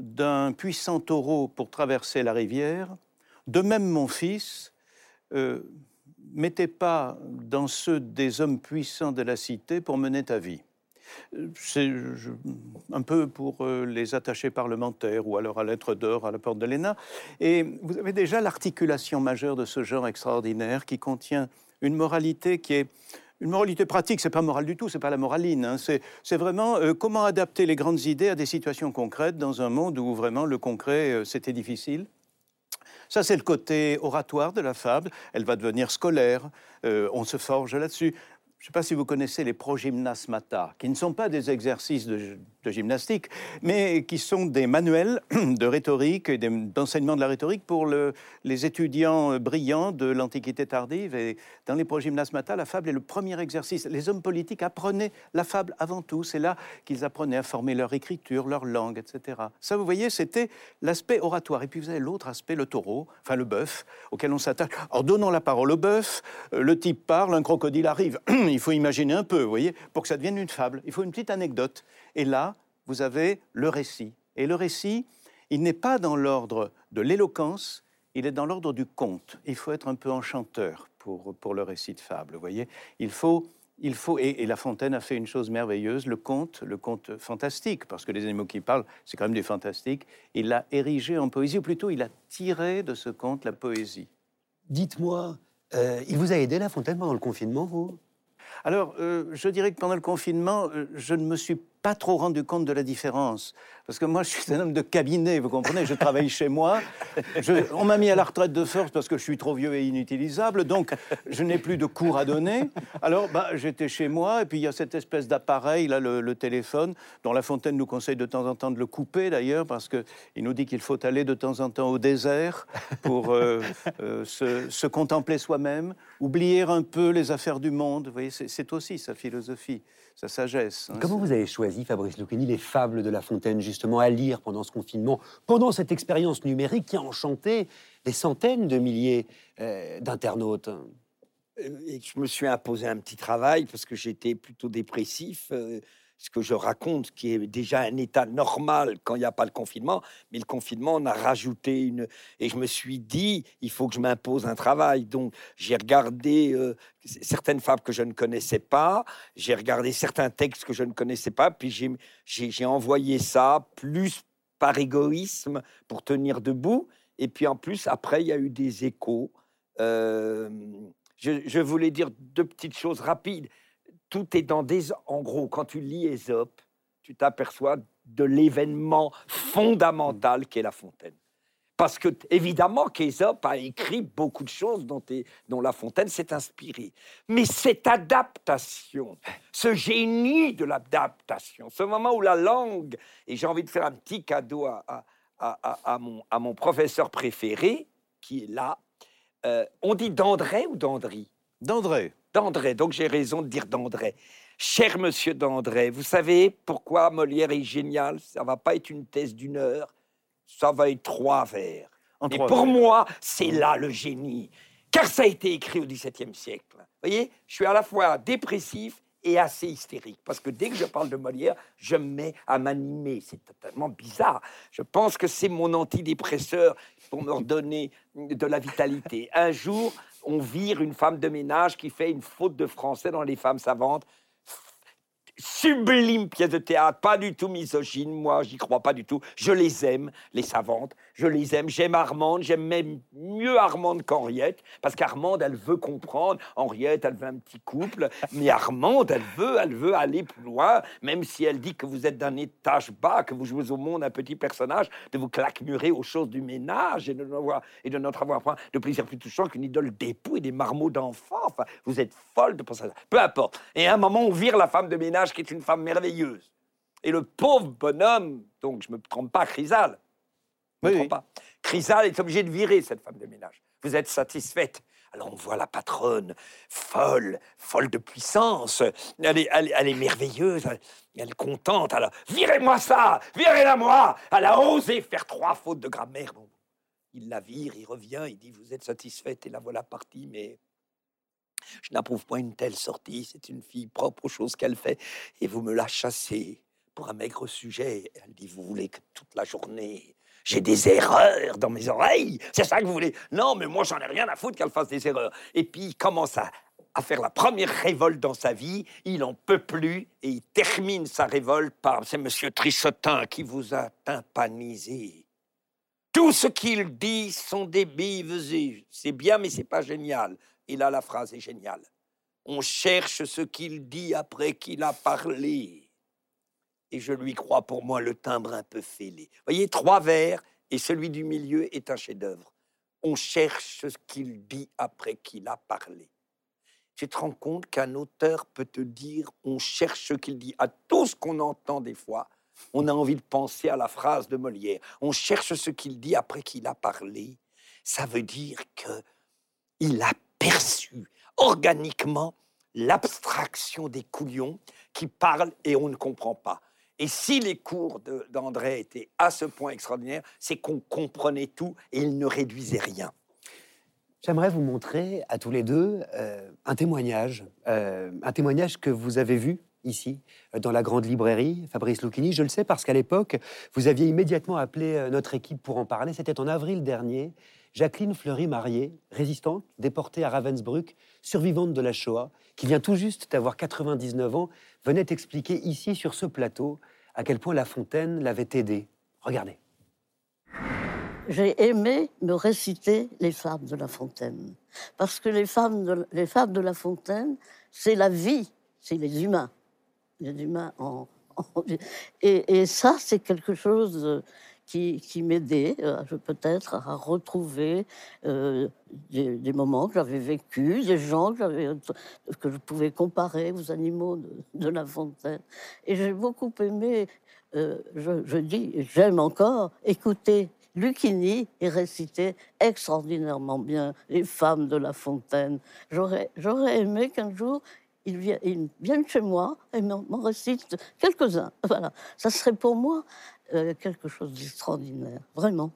d'un puissant taureau pour traverser la rivière. De même, mon fils, euh, mettez pas dans ceux des hommes puissants de la cité pour mener ta vie. C'est un peu pour les attachés parlementaires ou alors à lettre d'or à la porte de l'ENA. Et vous avez déjà l'articulation majeure de ce genre extraordinaire qui contient une moralité qui est une moralité pratique, c'est pas moral du tout, c'est pas la moraline. Hein. C'est vraiment euh, comment adapter les grandes idées à des situations concrètes dans un monde où vraiment le concret, euh, c'était difficile? Ça, c'est le côté oratoire de la fable. Elle va devenir scolaire. Euh, on se forge là-dessus. Je ne sais pas si vous connaissez les progymnasmata, qui ne sont pas des exercices de, gymnastique, mais qui sont des manuels de rhétorique et d'enseignement de la rhétorique pour les étudiants brillants de l'Antiquité tardive. Et dans les progymnasmata, la fable est le premier exercice. Les hommes politiques apprenaient la fable avant tout. C'est là qu'ils apprenaient à former leur écriture, leur langue, etc. Ça, vous voyez, c'était l'aspect oratoire. Et puis vous avez l'autre aspect, le taureau, enfin le bœuf, auquel on s'attache. En donnant la parole au bœuf, euh, le type parle, un crocodile arrive. il faut imaginer un peu, vous voyez, pour que ça devienne une fable. Il faut une petite anecdote. Et là, vous avez le récit. Et le récit, il n'est pas dans l'ordre de l'éloquence, il est dans l'ordre du conte. Il faut être un peu enchanteur pour, pour le récit de fable, vous voyez. Il faut, il faut et, La Fontaine a fait une chose merveilleuse, le conte, le conte fantastique, parce que les animaux qui parlent, c'est quand même des fantastiques. Il l'a érigé en poésie, ou plutôt il a tiré de ce conte la poésie. Dites-moi, euh, il vous a aidé La Fontaine pendant le confinement, vous? Alors, euh, je dirais que pendant le confinement, euh, je ne me suis pas trop rendu compte de la différence. Parce que moi, je suis un homme de cabinet, vous comprenez, je travaille chez moi. on m'a mis à la retraite de force parce que je suis trop vieux et inutilisable, donc je n'ai plus de cours à donner. Alors, bah, j'étais chez moi, et puis il y a cette espèce d'appareil, là, le, téléphone, dont La Fontaine nous conseille de temps en temps de le couper, d'ailleurs, parce qu'il nous dit qu'il faut aller de temps en temps au désert pour euh, euh, se, contempler soi-même, oublier un peu les affaires du monde. Vous voyez, c'est aussi sa philosophie sa sagesse. Hein, Comment vous avez choisi, Fabrice Lucchini, les fables de La Fontaine, justement, à lire pendant ce confinement, pendant cette expérience numérique qui a enchanté des centaines de milliers euh, d'internautes? Euh, et je me suis imposé un petit travail parce que j'étais plutôt dépressif. Ce que je raconte, qui est déjà un état normal quand il n'y a pas le confinement, mais le confinement, on a rajouté une... Et je me suis dit, il faut que je m'impose un travail. Donc, j'ai regardé euh, certaines fables que je ne connaissais pas, j'ai regardé certains textes que je ne connaissais pas, puis j'ai envoyé ça plus par égoïsme pour tenir debout. Et puis en plus, après, il y a eu des échos. Euh, je voulais dire deux petites choses rapides tout est dans des... En gros, quand tu lis Ésope, tu t'aperçois de l'événement fondamental qu'est La Fontaine. Parce que, évidemment, qu'Ésope a écrit beaucoup de choses dont, La Fontaine s'est inspirée. Mais cette adaptation, ce génie de l'adaptation, ce moment où la langue, et j'ai envie de faire un petit cadeau à, à, mon, à mon, professeur préféré, qui est là, euh, on dit d'André ou d'Andry? D'André d'André. Donc j'ai raison de dire d'André. Cher monsieur d'André, vous savez pourquoi Molière est génial? Ça va pas être une thèse d'une heure, ça va être trois vers. En Et trois pour vers. moi, c'est là le génie. Car ça a été écrit au XVIIe siècle. Vous voyez, je suis à la fois dépressif et assez hystérique. Parce que dès que je parle de Molière, je me mets à m'animer. C'est totalement bizarre. Je pense que c'est mon antidépresseur pour me redonner de la vitalité. Un jour, on vire une femme de ménage qui fait une faute de français dans les femmes savantes. Sublime pièce de théâtre, pas du tout misogyne, moi j'y crois pas du tout. Je les aime, les savantes, je les aime. J'aime Armande, j'aime même mieux Armande qu'Henriette, parce qu'Armande, elle veut comprendre. Henriette, elle veut un petit couple, mais Armande, elle veut, elle veut aller plus loin, même si elle dit que vous êtes d'un étage bas, que vous jouez au monde un petit personnage, de vous claquemurer aux choses du ménage et de, n'avoir- et de notre avoir de plaisir plus touchant qu'une idole d'époux et des marmots d'enfants. Enfin, vous êtes folle de penser à ça. Peu importe. Et à un moment, on vire la femme de ménage qui est une femme merveilleuse. Et le pauvre bonhomme, donc je me trompe pas, me Oui, oui. pas. Chrysale est obligée de virer cette femme de ménage. Vous êtes satisfaite. Alors on voit la patronne, folle, folle de puissance. Elle est, elle elle est merveilleuse, elle, elle est contente. Alors, virez-moi ça, virez-la moi. Elle a osé faire trois fautes de grammaire. Bon, il la vire, il revient, il dit vous êtes satisfaite et la voilà partie, mais je n'approuve pas une telle sortie. C'est une fille propre aux choses qu'elle fait et vous me la chassez pour un maigre sujet. Elle dit vous voulez que toute la journée j'ai des erreurs dans mes oreilles. C'est ça que vous voulez Non, mais moi, j'en ai rien à foutre qu'elle fasse des erreurs. Et puis, il commence à, faire la première révolte dans sa vie. Il en peut plus et il termine sa révolte par c'est Monsieur Trissotin qui vous a tympanisé. Tout ce qu'il dit sont des billevesées. C'est bien, mais c'est pas génial. Et là, la phrase est géniale. On cherche ce qu'il dit après qu'il a parlé et je lui crois pour moi le timbre un peu fêlé. Voyez, trois vers et celui du milieu est un chef-d'œuvre. On cherche ce qu'il dit après qu'il a parlé. Tu te rends compte qu'un auteur peut te dire on cherche ce qu'il dit à tout ce qu'on entend des fois. On a envie de penser à la phrase de Molière. On cherche ce qu'il dit après qu'il a parlé. Ça veut dire que il a perçu organiquement l'abstraction des couillons qui parlent et on ne comprend pas. Et si les cours d'André étaient à ce point extraordinaires, c'est qu'on comprenait tout et il ne réduisait rien. J'aimerais vous montrer à tous les deux euh, un témoignage, euh, un témoignage que vous avez vu ici, euh, dans la grande librairie, Fabrice Lucchini. Je le sais parce qu'à l'époque, vous aviez immédiatement appelé notre équipe pour en parler. C'était en avril dernier. Jacqueline Fleury-Marié, résistante, déportée à Ravensbrück, survivante de la Shoah, qui vient tout juste d'avoir 99 ans, venait expliquer ici, sur ce plateau, à quel point La Fontaine l'avait aidée. Regardez. j'ai aimé me réciter les fables de La Fontaine. Parce que les femmes de, les fables de La Fontaine, c'est la vie, c'est les humains. Les humains en. et ça, c'est quelque chose euh, qui, qui m'aidait euh, peut-être à retrouver euh, des, moments que j'avais vécus, des gens que, que je pouvais comparer aux animaux de, La Fontaine. Et j'ai beaucoup aimé, euh, je, dis, j'aime encore écouter Lucchini et réciter extraordinairement bien les femmes de La Fontaine. J'aurais, aimé qu'un jour il vienne, il vienne chez moi et m'en m'en récite quelques-uns. Voilà, ça serait pour moi euh, quelque chose d'extraordinaire, vraiment.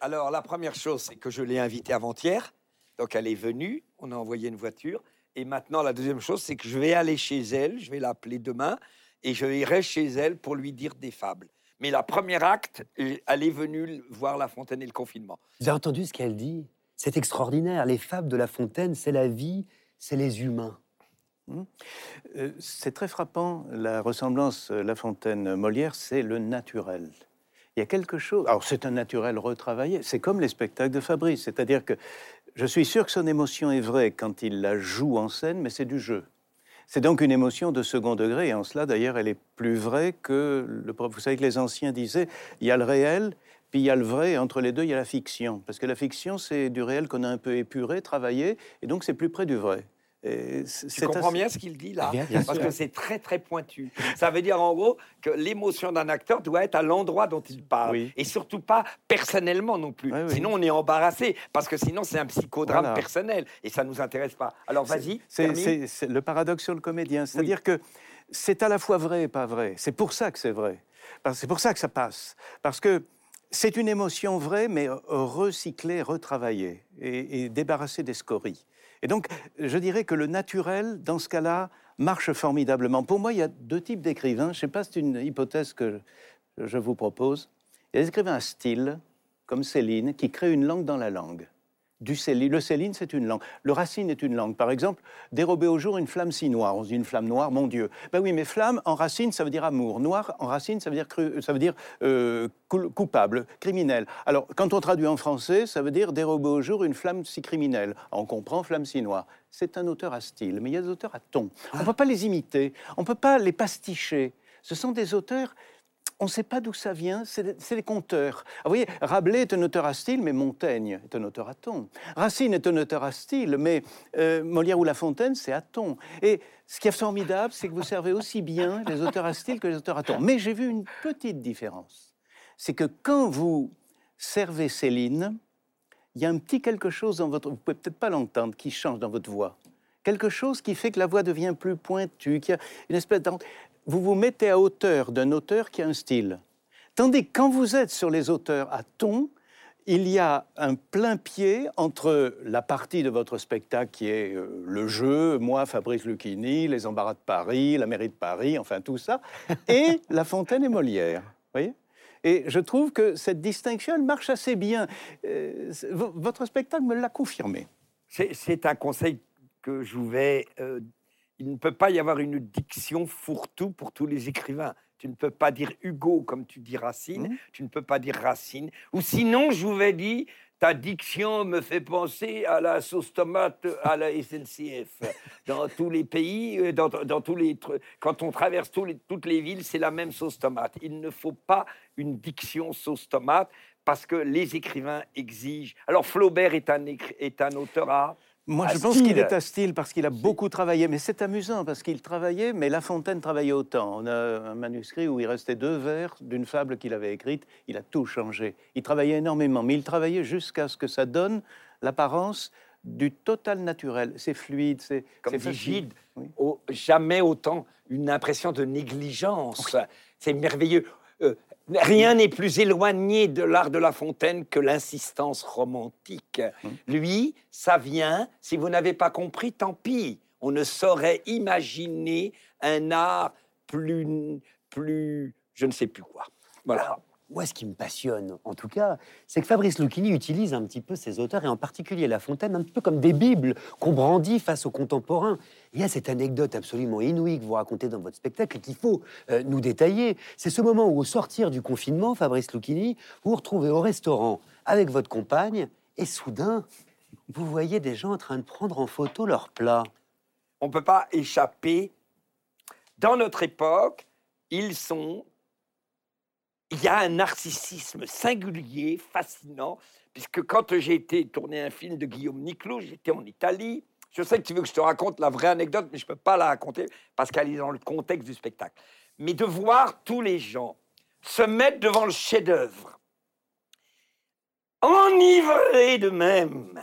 Alors, la première chose, c'est que je l'ai invitée avant-hier. Donc, elle est venue, on a envoyé une voiture. Et maintenant, la deuxième chose, c'est que je vais aller chez elle, je vais l'appeler demain, et je irai chez elle pour lui dire des fables. Mais la première acte, elle est venue voir La Fontaine et le confinement. Vous avez entendu ce qu'elle dit? C'est extraordinaire. Les fables de La Fontaine, c'est la vie, c'est les humains. Euh, C'est très frappant, la ressemblance euh, La Fontaine-Molière, c'est le naturel. Il y a quelque chose. Alors, c'est un naturel retravaillé. C'est comme les spectacles de Fabrice. C'est-à-dire que je suis sûr que son émotion est vraie quand il la joue en scène, mais c'est du jeu. C'est donc une émotion de second degré. Et en cela, d'ailleurs, elle est plus vraie que le. Vous savez que les anciens disaient il y a le réel, puis il y a le vrai, et entre les deux, il y a la fiction. Parce que la fiction, c'est du réel qu'on a un peu épuré, travaillé, et donc c'est plus près du vrai. Tu comprends assez- bien ce qu'il dit là? Bien, bien Parce sûr. que c'est très très pointu. Ça veut dire en gros que l'émotion d'un acteur doit être à l'endroit dont il parle. Oui. Et surtout pas personnellement non plus. Oui, oui. Sinon on est embarrassé. Parce que sinon c'est un psychodrame Voilà. personnel. Et ça nous intéresse pas. Alors vas-y. C'est le paradoxe sur le comédien. C'est-à-dire que c'est à la fois vrai et pas vrai. C'est pour ça que c'est vrai. C'est pour ça que ça passe. Parce que c'est une émotion vraie, mais recyclée, retravaillée et, et débarrassée des scories. Et donc, je dirais que le naturel, dans ce cas-là, marche formidablement. Pour moi, il y a deux types d'écrivains. Je ne sais pas, c'est une hypothèse que je, vous propose. Il y a des écrivains à style, comme Céline, qui créent une langue dans la langue. Du Céline, le Céline, c'est une langue. Le Racine est une langue. Par exemple, dérober au jour une flamme si noire. On se dit une flamme noire, mon Dieu. Ben oui, mais flamme en Racine, ça veut dire amour. Noir en Racine, ça veut dire, cru- ça veut dire euh, coupable, criminel. Alors, quand on traduit en français, ça veut dire dérober au jour une flamme si criminelle. On comprend flamme si noire. C'est un auteur à style, mais il y a des auteurs à ton. On ne peut pas les imiter, on ne peut pas les pasticher. Ce sont des auteurs on ne sait pas d'où ça vient, c'est les conteurs. Ah, vous voyez, Rabelais est un auteur à style, mais Montaigne est un auteur à ton. Racine est un auteur à style, mais euh, Molière ou La Fontaine, c'est à ton. Et ce qui est formidable, c'est que vous servez aussi bien les auteurs à style que les auteurs à ton. Mais j'ai vu une petite différence. C'est que quand vous servez Céline, il y a un petit quelque chose dans votre... Vous pouvez peut-être pas l'entendre, qui change dans votre voix. Quelque chose qui fait que la voix devient plus pointue, qui a une espèce Vous vous mettez à hauteur d'un auteur qui a un style. Tandis que quand vous êtes sur les auteurs à ton, il y a un plein pied entre la partie de votre spectacle qui est euh, le jeu, moi, Fabrice Lucchini, les embarras de Paris, la mairie de Paris, enfin tout ça, et La Fontaine et Molière. voyez? Et je trouve que cette distinction, elle marche assez bien. Euh, votre spectacle me l'a confirmé. C'est- un conseil que je vais. euh, il ne peut pas y avoir une diction fourre-tout pour tous les écrivains. Tu ne peux pas dire Hugo comme tu dis Racine, Mhm. tu ne peux pas dire Racine. Ou sinon, je vous ai dit, ta diction me fait penser à la sauce tomate à la SNCF. Dans tous les pays, euh, dans, dans tous les, quand on traverse tous les- toutes les villes, c'est la même sauce tomate. Il ne faut pas une diction sauce tomate parce que les écrivains exigent. Alors Flaubert est un, est un auteur à Moi, je pense qu'il est à style parce qu'il a beaucoup travaillé. Mais c'est amusant parce qu'il travaillait, mais La Fontaine travaillait autant. On a un manuscrit où il restait deux vers d'une fable qu'il avait écrite. Il a tout changé. Il travaillait énormément, mais il travaillait jusqu'à ce que ça donne l'apparence du total naturel. C'est fluide, c'est comme c'est dit facile. Gide, Oui. au- jamais autant une impression de négligence. C'est merveilleux. Euh, rien n'est plus éloigné de l'art de La Fontaine que l'insistance romantique. Hum. Lui, ça vient, si vous n'avez pas compris, tant pis. On ne saurait imaginer un art plus, plus, je ne sais plus quoi. Voilà. Moi, ce qui me passionne, en tout cas, c'est que Fabrice Lucchini utilise un petit peu ses auteurs, et en particulier La Fontaine, un peu comme des bibles qu'on brandit face aux contemporains. Il y a cette anecdote absolument inouïe que vous racontez dans votre spectacle et qu'il faut euh, nous détailler. C'est ce moment où, au sortir du confinement, Fabrice Lucchini, vous vous retrouvez au restaurant avec votre compagne, et soudain, vous voyez des gens en train de prendre en photo leur plat. on ne peut pas échapper. Dans notre époque, ils sont. Il y a un narcissisme singulier, fascinant, puisque quand j'ai été tourner un film de Guillaume Niclot, j'étais en Italie. Je sais que tu veux que je te raconte la vraie anecdote, mais je ne peux pas la raconter parce qu'elle est dans le contexte du spectacle. Mais de voir tous les gens se mettre devant le chef-d'œuvre, enivrés d'eux-mêmes,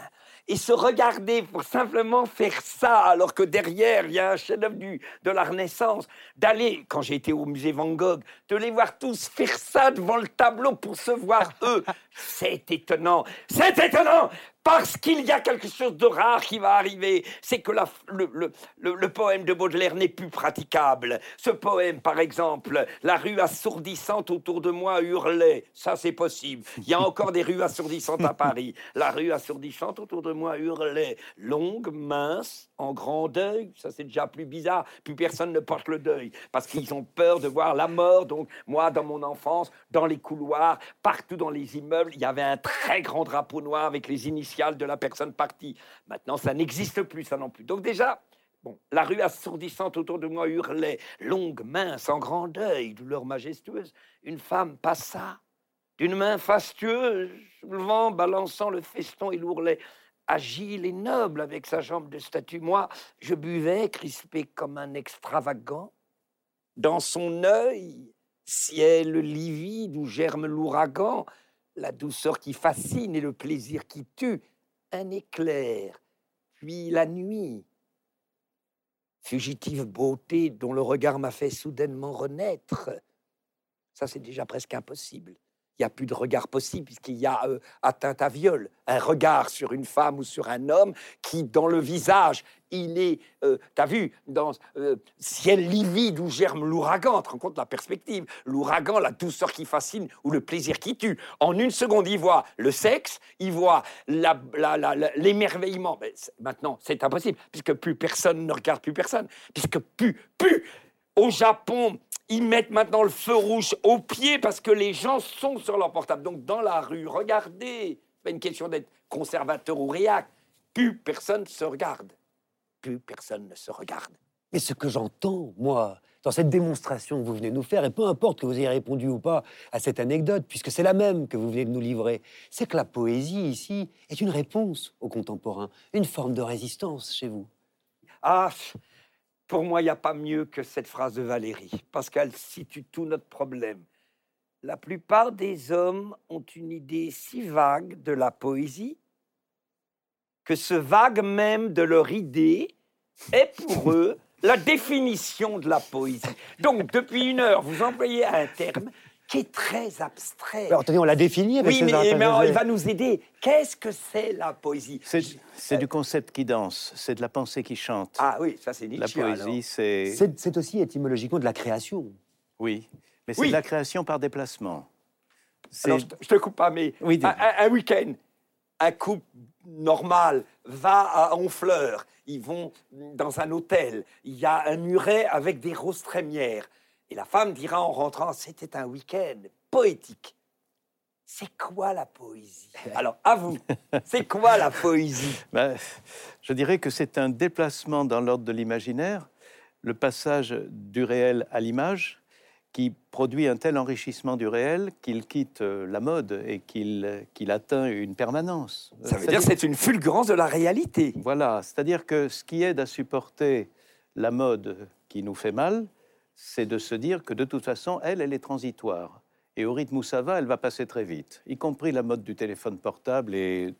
et se regarder pour simplement faire ça, alors que derrière, il y a un chef-d'œuvre de la Renaissance, d'aller, quand j'ai été au musée Van Gogh, de les voir tous faire ça devant le tableau pour se voir eux. C'est étonnant, c'est étonnant, parce qu'il y a quelque chose de rare qui va arriver, c'est que le poème de Baudelaire n'est plus praticable. Ce poème, par exemple, la rue assourdissante autour de moi hurlait, ça c'est possible. Il y a encore des rues assourdissantes à Paris. La rue assourdissante autour de moi hurlait, longue, mince, en grand deuil, ça c'est déjà plus bizarre, plus personne ne porte le deuil, parce qu'ils ont peur de voir la mort. Donc moi, dans mon enfance, dans les couloirs, partout dans les immeubles, il y avait un très grand drapeau noir avec les initiales de la personne partie. Maintenant, ça n'existe plus, ça non plus. Donc déjà, Bon, la rue assourdissante autour de moi hurlait, longue, mince, en grand deuil, douleur majestueuse. Une femme passa, d'une main fastueuse, le vent balançant le feston et l'ourlet. Agile et noble avec sa jambe de statue. Moi, je buvais, crispé comme un extravagant. Dans son œil, ciel livide où germe l'ouragan, la douceur qui fascine et le plaisir qui tue, un éclair, puis la nuit. Fugitive beauté dont le regard m'a fait soudainement renaître. Ça, c'est déjà presque impossible il n'y a plus de regard possible puisqu'il y a euh, atteinte à viol. Un regard sur une femme ou sur un homme qui, dans le visage, il est, euh, tu as vu, dans euh, ciel livide où germe l'ouragan, te rends compte la perspective, l'ouragan, la douceur qui fascine ou le plaisir qui tue. En une seconde, il voit le sexe, il voit l'émerveillement. Maintenant, c'est impossible puisque plus personne ne regarde plus personne, puisque plus, plus au Japon, ils mettent maintenant le feu rouge au pied parce que les gens sont sur leur portable. Donc dans la rue, regardez, pas une question d'être conservateur ou réac. Plus personne se regarde. Plus personne ne se regarde. Mais ce que j'entends, moi, dans cette démonstration que vous venez de nous faire, et peu importe que vous ayez répondu ou pas à cette anecdote, puisque c'est la même que vous venez de nous livrer, c'est que la poésie ici est une réponse aux contemporains, une forme de résistance chez vous. Ah, pour moi, il n'y a pas mieux que cette phrase de Valérie, parce qu'elle situe tout notre problème. La plupart des hommes ont une idée si vague de la poésie que ce vague même de leur idée est pour eux la définition de la poésie. Donc, depuis une heure, vous employez un terme qui est très abstrait. Alors, on l'a défini avec Oui, mais, mais il va nous aider. Qu'est-ce que c'est la poésie? C'est du concept qui danse, c'est de la pensée qui chante. Ah oui, ça c'est Nietzsche. La poésie, c'est... C'est aussi étymologiquement de la création. Oui, mais c'est de la création par déplacement. Alors, je, te, te coupe pas, mais oui, un, week-end, un couple normal va à Honfleur, ils vont dans un hôtel, il y a un muret avec des roses trémières. Et la femme dira en rentrant, c'était un week-end poétique. C'est quoi la poésie? Alors, à vous, c'est quoi la poésie? Ben, Je dirais que c'est un déplacement dans l'ordre de l'imaginaire, le passage du réel à l'image, qui produit un tel enrichissement du réel qu'il quitte euh, la mode et qu'il qu'il atteint une permanence. Ça veut dire que c'est une fulgurance de la réalité. Voilà, c'est-à-dire que ce qui aide à supporter la mode qui nous fait mal, c'est de se dire que de toute façon, elle, elle est transitoire. Et au rythme où ça va, elle va passer très vite, y compris la mode du téléphone portable et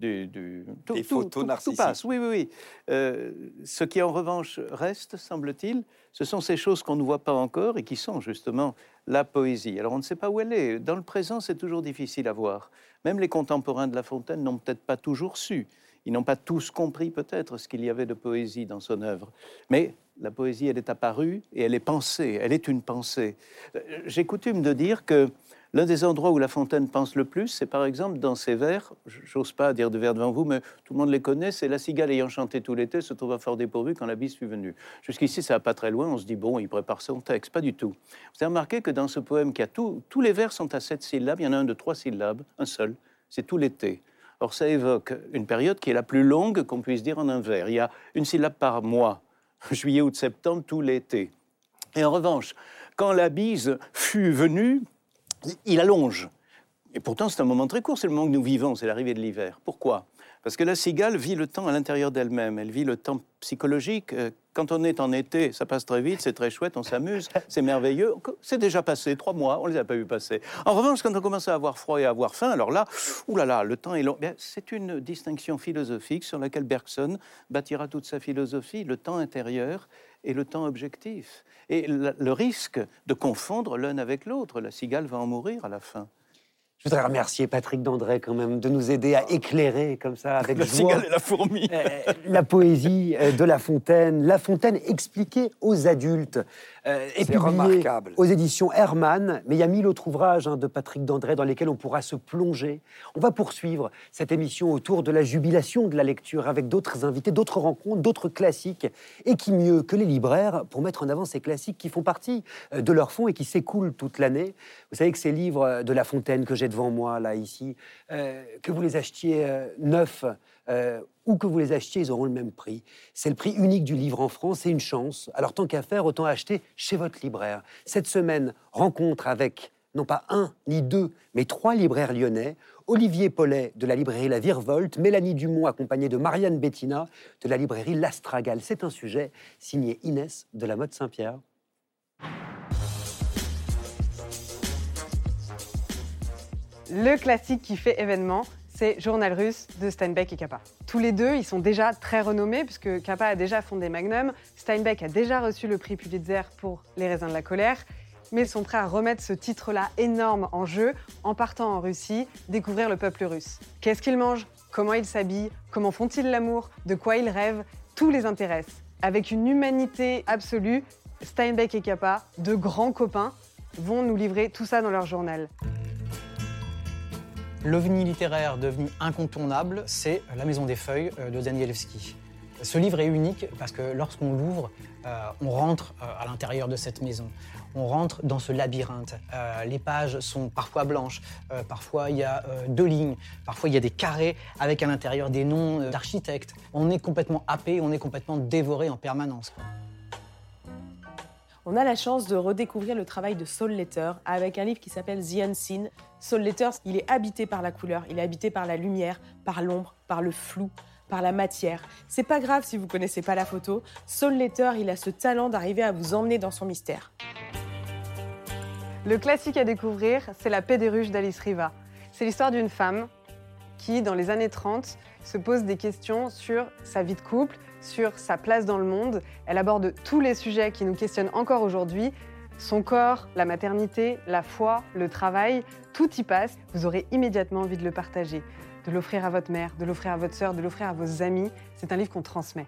du, du tout, Des photos narcissiques. Tout passe, oui, oui, oui. Euh, ce qui en revanche reste, semble-t-il, ce sont ces choses qu'on ne voit pas encore et qui sont justement la poésie. Alors on ne sait pas où elle est. Dans le présent, c'est toujours difficile à voir. Même les contemporains de La Fontaine n'ont peut-être pas toujours su. Ils n'ont pas tous compris peut-être ce qu'il y avait de poésie dans son œuvre. Mais la poésie, elle est apparue et elle est pensée, elle est une pensée. Euh, j'ai coutume de dire que l'un des endroits où La Fontaine pense le plus, c'est par exemple dans ses vers, j'ose pas dire de vers devant vous, mais tout le monde les connaît, c'est La cigale ayant chanté tout l'été se trouva fort dépourvu quand la bise fut venue. Jusqu'ici, ça va pas très loin, on se dit, bon, il prépare son texte, pas du tout. Vous avez remarqué que dans ce poème, qui a tout, tous les vers sont à sept syllabes, il y en a un de trois syllabes, un seul, c'est tout l'été. Or, ça évoque une période qui est la plus longue qu'on puisse dire en un vers. Il y a une syllabe par mois juillet, août, septembre, tout l'été. Et en revanche, quand la bise fut venue, il allonge. Et pourtant, c'est un moment très court, c'est le moment que nous vivons, c'est l'arrivée de l'hiver. Pourquoi? Parce que la cigale vit le temps à l'intérieur d'elle-même, elle vit le temps psychologique. Euh, quand on est en été, ça passe très vite, c'est très chouette, on s'amuse, c'est merveilleux. C'est déjà passé, trois mois, on ne les a pas vu passer. En revanche, quand on commence à avoir froid et à avoir faim, alors là, oulala, le temps est long. C'est une distinction philosophique sur laquelle Bergson bâtira toute sa philosophie, le temps intérieur et le temps objectif. Et le risque de confondre l'un avec l'autre, la cigale va en mourir à la fin. Je voudrais remercier Patrick Dandré quand même de nous aider à éclairer comme ça avec la cigale et la fourmi. Euh, la poésie euh, de La Fontaine, La Fontaine expliquée aux adultes. Euh, c'est remarquable. aux éditions Hermann. Mais il y a mille autres ouvrages hein, de Patrick Dandré dans lesquels on pourra se plonger. On va poursuivre cette émission autour de la jubilation de la lecture avec d'autres invités, d'autres rencontres, d'autres classiques. Et qui mieux que les libraires pour mettre en avant ces classiques qui font partie euh, de leur fond et qui s'écoulent toute l'année. Vous savez que ces livres de La Fontaine que j'ai devant moi, là, ici, euh, que vous les achetiez neufs, euh, ou que vous les achetiez, ils auront le même prix. C'est le prix unique du livre en France, c'est une chance. Alors tant qu'à faire, autant acheter chez votre libraire. Cette semaine, rencontre avec non pas un ni deux, mais trois libraires lyonnais. Olivier Paulet de la librairie La Virevolte, Mélanie Dumont accompagnée de Marianne Bettina de la librairie L'Astragale. C'est un sujet signé Inès de la mode Saint-Pierre. Le classique qui fait événement, c'est Journal russe de Steinbeck et Kappa. Tous les deux, ils sont déjà très renommés puisque Kappa a déjà fondé Magnum, Steinbeck a déjà reçu le prix Pulitzer pour Les raisins de la colère, mais ils sont prêts à remettre ce titre-là énorme en jeu en partant en Russie, découvrir le peuple russe. Qu'est-ce qu'ils mangent? Comment ils s'habillent? Comment font-ils l'amour? De quoi ils rêvent? Tout les intéresse. Avec une humanité absolue, Steinbeck et Kappa, de grands copains, vont nous livrer tout ça dans leur journal. L'ovni littéraire devenu incontournable, c'est La Maison des Feuilles euh, de Danielewski. Ce livre est unique parce que lorsqu'on l'ouvre, euh, on rentre euh, à l'intérieur de cette maison. On rentre dans ce labyrinthe. les pages sont parfois blanches, parfois il y a deux lignes, parfois il y a des carrés avec à l'intérieur des noms d'architectes. On est complètement happé, on est complètement dévoré en permanence. On a la chance de redécouvrir le travail de Saul Letter avec un livre qui s'appelle The Unseen. Saul Letter, il est habité par la couleur, il est habité par la lumière, par l'ombre, par le flou, par la matière. C'est pas grave si vous connaissez pas la photo. Saul Letter, il a ce talent d'arriver à vous emmener dans son mystère. Le classique à découvrir, c'est La paix des ruches d'Alice Riva. C'est l'histoire d'une femme qui, dans les années 30, se pose des questions sur sa vie de couple, sur sa place dans le monde. Elle aborde tous les sujets qui nous questionnent encore aujourd'hui. Son corps, la maternité, la foi, le travail, tout y passe. Vous aurez immédiatement envie de le partager, de l'offrir à votre mère, de l'offrir à votre sœur, de l'offrir à vos amis. C'est un livre qu'on transmet.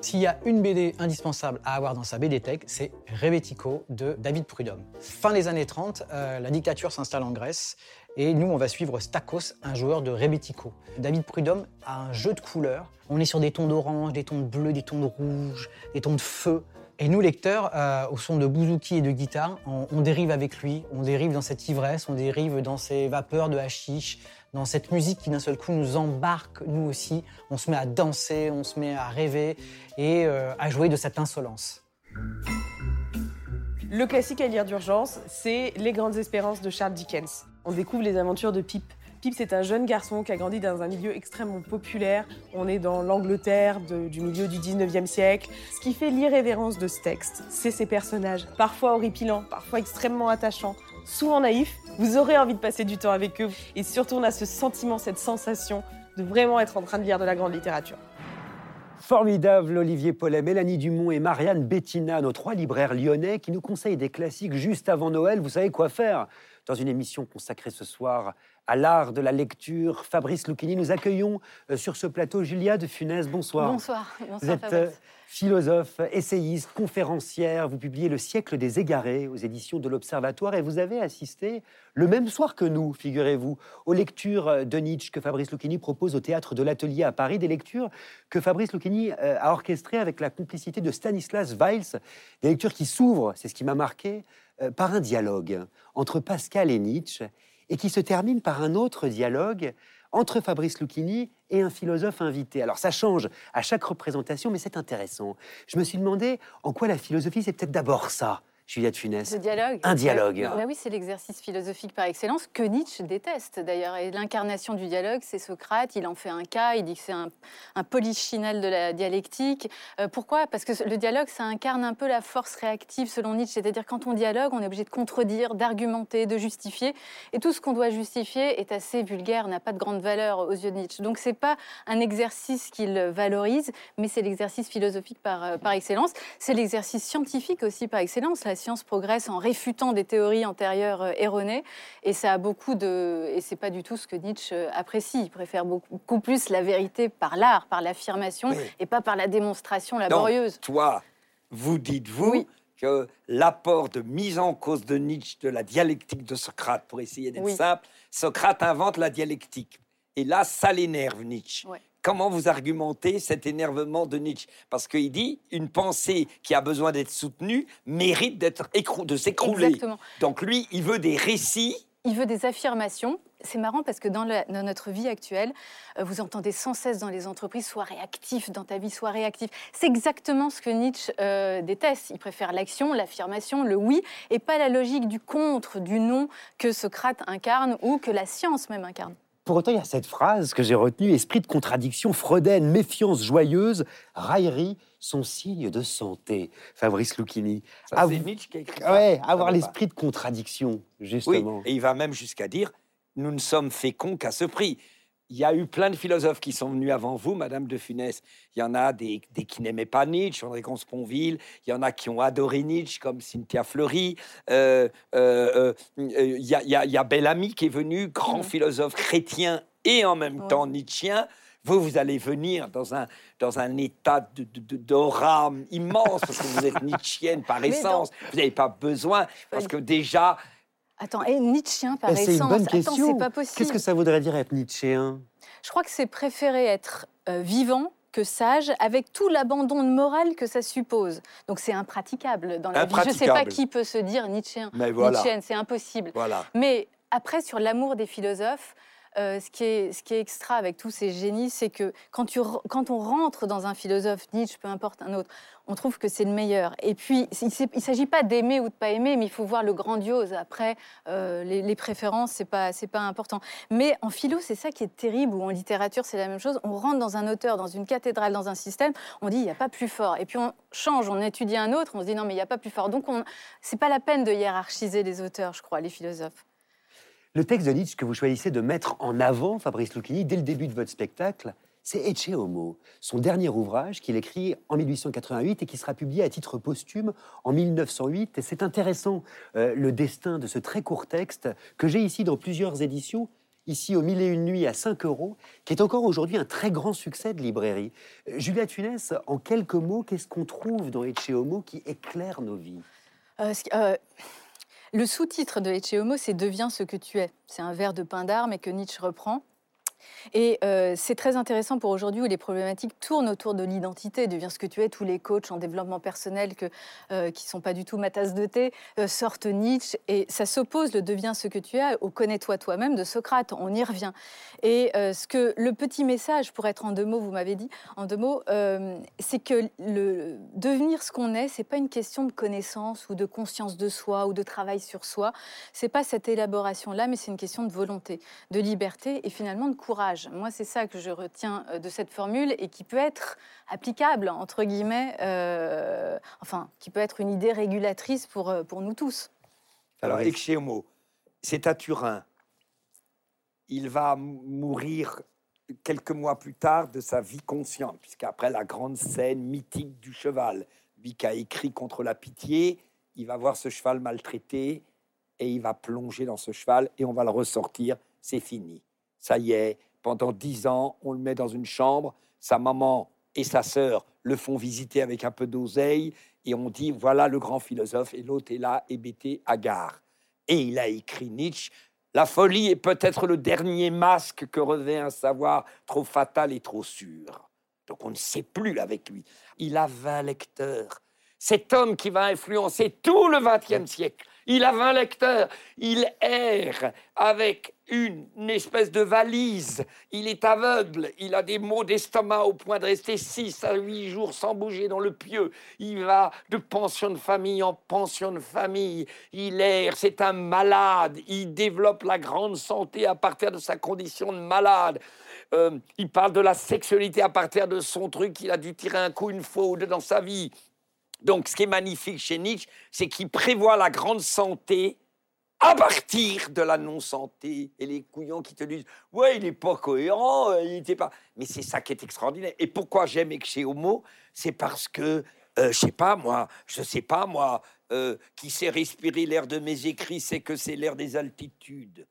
S'il y a une BD indispensable à avoir dans sa BD Tech, c'est Rebetiko de David Prudhomme. Fin des années 30, euh, la dictature s'installe en Grèce et nous, on va suivre Stakos, un joueur de Rebetiko. David Prudhomme a un jeu de couleurs. On est sur des tons d'orange, des tons de bleu, des tons de rouge, des tons de feu. Et nous, lecteurs, euh, au son de bouzouki et de guitare, on, dérive avec lui, on dérive dans cette ivresse, on dérive dans ces vapeurs de hashish, dans cette musique qui d'un seul coup nous embarque, nous aussi. On se met à danser, on se met à rêver et euh, à jouer de cette insolence. Le classique à lire d'urgence, c'est Les Grandes Espérances de Charles Dickens. On découvre les aventures de Pip. Pip, c'est un jeune garçon qui a grandi dans un milieu extrêmement populaire. On est dans l'Angleterre du milieu du 19e siècle. Ce qui fait l'irrévérence de ce texte, c'est ses personnages, parfois horripilants, parfois extrêmement attachants, souvent naïfs. Vous aurez envie de passer du temps avec eux. Et surtout, on a ce sentiment, cette sensation de vraiment être en train de lire de la grande littérature. Formidable Olivier Paulet, Mélanie Dumont et Marianne Bettina, nos trois libraires lyonnais qui nous conseillent des classiques juste avant Noël. Vous savez quoi faire? Dans une émission consacrée ce soir à l'art de la lecture. Fabrice Lucchini, nous accueillons euh, sur ce plateau Julia de Funès. Bonsoir. Bonsoir. Vous êtes euh, philosophe, essayiste, conférencière. Vous publiez Le siècle des égarés aux éditions de l'Observatoire et vous avez assisté le même soir que nous, figurez-vous, aux lectures euh, de Nietzsche que Fabrice Lucchini propose au théâtre de l'Atelier à Paris, des lectures que Fabrice Lucchini a orchestrées avec la complicité de Stanislas Weiss, des lectures qui s'ouvrent, c'est ce qui m'a marqué, par un dialogue entre Pascal et Nietzsche et qui se termine par un autre dialogue entre Fabrice Lucchini et un philosophe invité. Alors ça change à chaque représentation, mais c'est intéressant. Je me suis demandé en quoi la philosophie, c'est peut-être d'abord ça. Juliette Funès. Le dialogue. Un dialogue. Bah oui, c'est l'exercice philosophique par excellence que Nietzsche déteste d'ailleurs. Et l'incarnation du dialogue, c'est Socrate. Il en fait un cas. Il dit que c'est un, un polychinelle de la dialectique. Euh, pourquoi? Parce que le dialogue, ça incarne un peu la force réactive selon Nietzsche. C'est-à-dire quand on dialogue, on est obligé de contredire, d'argumenter, de justifier. Et tout ce qu'on doit justifier est assez vulgaire, n'a pas de grande valeur aux yeux de Nietzsche. Donc c'est pas un exercice qu'il valorise, mais c'est l'exercice philosophique par, euh, par excellence. C'est l'exercice scientifique aussi par excellence science progresse en réfutant des théories antérieures euh, erronées. Et ça a beaucoup de. Et c'est pas du tout ce que Nietzsche euh, apprécie. Il préfère beaucoup plus la vérité par l'art, par l'affirmation, et pas par la démonstration laborieuse. toi, vous dites-vous. que l'apport de mise en cause de Nietzsche de la dialectique de Socrate, pour essayer d'être simple, Socrate invente la dialectique. Et là, ça l'énerve Nietzsche. Comment vous argumentez cet énervement de Nietzsche? Parce qu'il dit une pensée qui a besoin d'être soutenue mérite d'être de s'écrouler. Donc lui, il veut des récits il veut des affirmations. C'est marrant parce que dans, la- dans notre vie actuelle, euh, vous entendez sans cesse dans les entreprises sois réactif dans ta vie, sois réactif. C'est exactement ce que Nietzsche euh, déteste. Il préfère l'action, l'affirmation, le oui, et pas la logique du contre, du non que Socrate incarne ou que la science même incarne. Pour autant, il y a cette phrase que j'ai retenue esprit de contradiction, freudaine, méfiance joyeuse, raillerie sont signes de santé. Fabrice Lucchini. Ça, c'est vous- Nietzsche qui a écrit ça. Ouais, avoir l'esprit de contradiction, Oui, justement. et il va même jusqu'à dire nous ne sommes féconds qu'à ce prix. Il y a eu plein de philosophes qui sont venus avant vous, Madame de Funès. Il y en a des, des qui n'aimaient pas Nietzsche, André Consponville. Il y en a qui ont adoré Nietzsche, comme Cynthia Fleury. Euh, euh, euh, il, y a, il y a- il y a Bellamy qui est venu, grand Mhm. philosophe chrétien et en même Ouais. temps nietzschéen. Vous, vous allez venir dans un, dans un état de, de- de- d'aura immense, parce que vous êtes nietzschienne par essence. Vous n'avez pas besoin, parce que déjà, Attends, et Nietzschéen par Eh, c'est une essence bonne Attends, question. c'est pas possible. Qu'est-ce que ça voudrait dire être nietzschéen Je crois que c'est préférer être euh, vivant que sage, avec tout l'abandon de morale que ça suppose. Donc c'est impraticable dans la vie. Je ne sais pas qui peut se dire nietzschéen, mais voilà. nietzschéenne, c'est impossible. Voilà. Mais après, sur l'amour des philosophes, euh, ce, qui est, extra avec tous ces génies, c'est que quand, on rentre dans un philosophe, Nietzsche, peu importe un autre, on trouve que c'est le meilleur. Et puis, il ne s'agit pas d'aimer ou de pas aimer, mais il faut voir le grandiose. Après, euh, les, préférences, c'est pas, pas important. Mais en philo, c'est ça qui est terrible, ou en littérature, c'est la même chose. On rentre dans un auteur, dans une cathédrale, dans un système, on dit, il n'y a pas plus fort. Et puis, on change, on étudie un autre, on se dit, non, mais il n'y a pas plus fort. Donc, on- c'est pas la peine de hiérarchiser les auteurs, je crois, les philosophes. Le texte de Nietzsche que vous choisissez de mettre en avant, Fabrice Lucchini, dès le début de votre spectacle, c'est Ecce Homo, son dernier ouvrage qu'il écrit en 1888 et qui sera publié à titre posthume en 1908. Et c'est intéressant, euh, le destin de ce très court texte que j'ai ici dans plusieurs éditions, ici au Mille et une nuits à 5 euros, qui est encore aujourd'hui un très grand succès de librairie. Euh, Julia Tunès, en quelques mots, qu'est-ce qu'on trouve dans Ecce Homo qui éclaire nos vies? Euh, le sous-titre de Ecce Homo, c'est Deviens ce que tu es. C'est un vers de Pindare, mais que Nietzsche reprend. Et euh, c'est très intéressant pour aujourd'hui où les problématiques tournent autour de l'identité. Deviens ce que tu es. Tous les coachs en développement personnel euh, qui ne sont pas du tout ma tasse de thé euh, sortent Nietzsche. Et ça s'oppose, le deviens ce que tu es, au connais-toi toi-même de Socrate. On y revient. Et ce que le petit message, pour être en deux mots, vous m'avez dit, en deux mots, c'est que devenir ce qu'on est, c'est pas une question de connaissance ou de conscience de soi ou de travail sur soi. C'est pas cette élaboration-là, mais c'est une question de volonté, de liberté et finalement de courage. Moi, c'est ça que je retiens euh, de cette formule et qui peut être applicable, entre guillemets, euh, enfin, qui peut être une idée régulatrice pour, euh, pour nous tous. Alors, Homo, c'est à Turin. Il va mourir quelques mois plus tard de sa vie consciente, puisqu'après la grande scène mythique du cheval, lui qui a écrit contre la pitié, il va voir ce cheval maltraité et il va plonger dans ce cheval et on va le ressortir, c'est fini. Ça y est, pendant dix ans, on le met dans une chambre, sa maman et sa sœur le font visiter avec un peu d'oseille et on dit voilà le grand philosophe et l'autre est là hébété hagard. Et il a écrit Nietzsche la folie est peut-être le dernier masque que revêt un savoir trop fatal et trop sûr. Donc on ne sait plus avec lui. Il a 20 lecteurs. Cet homme qui va influencer tout le XXe siècle, il a 20 lecteurs. Il erre avec une, espèce de valise. Il est aveugle. Il a des maux d'estomac au point de rester 6 à 8 jours sans bouger dans le pieu. Il va de pension de famille en pension de famille. Il erre. C'est un malade. Il développe la grande santé à partir de sa condition de malade. Euh, il parle de la sexualité à partir de son truc. Il a dû tirer un coup une fois ou deux dans sa vie. Donc, ce qui est magnifique chez Nietzsche, c'est qu'il prévoit la grande santé à partir de la non-santé. Et les couillons qui te disent Ouais, il n'est pas cohérent, euh, il n'était pas. Mais c'est ça qui est extraordinaire. Et pourquoi j'aime chez Homo? C'est parce que, euh, je sais pas moi, je sais pas moi, euh, qui sait respirer l'air de mes écrits, c'est que c'est l'air des altitudes.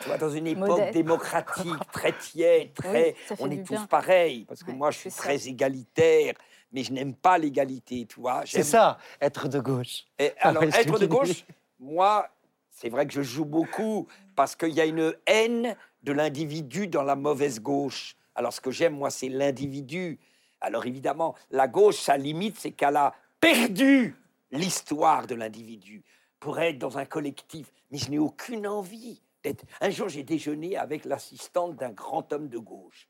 Tu vois, dans une époque démocratique, très tiède, très. on est tous pareils. Parce que Ouais, moi, je suis ça. très égalitaire, mais je n'aime pas l'égalité, tu vois. C'est ça, être de gauche. et alors, Fabrice être de gauche, moi, c'est vrai que je joue beaucoup parce qu'il y a une haine de l'individu dans la mauvaise gauche. Alors, ce que j'aime, moi, c'est l'individu. Alors, évidemment, la gauche, sa limite, c'est qu'elle a perdu l'histoire de l'individu pour être dans un collectif. Mais je n'ai aucune envie d'être. Un jour, j'ai déjeuné avec l'assistante d'un grand homme de gauche.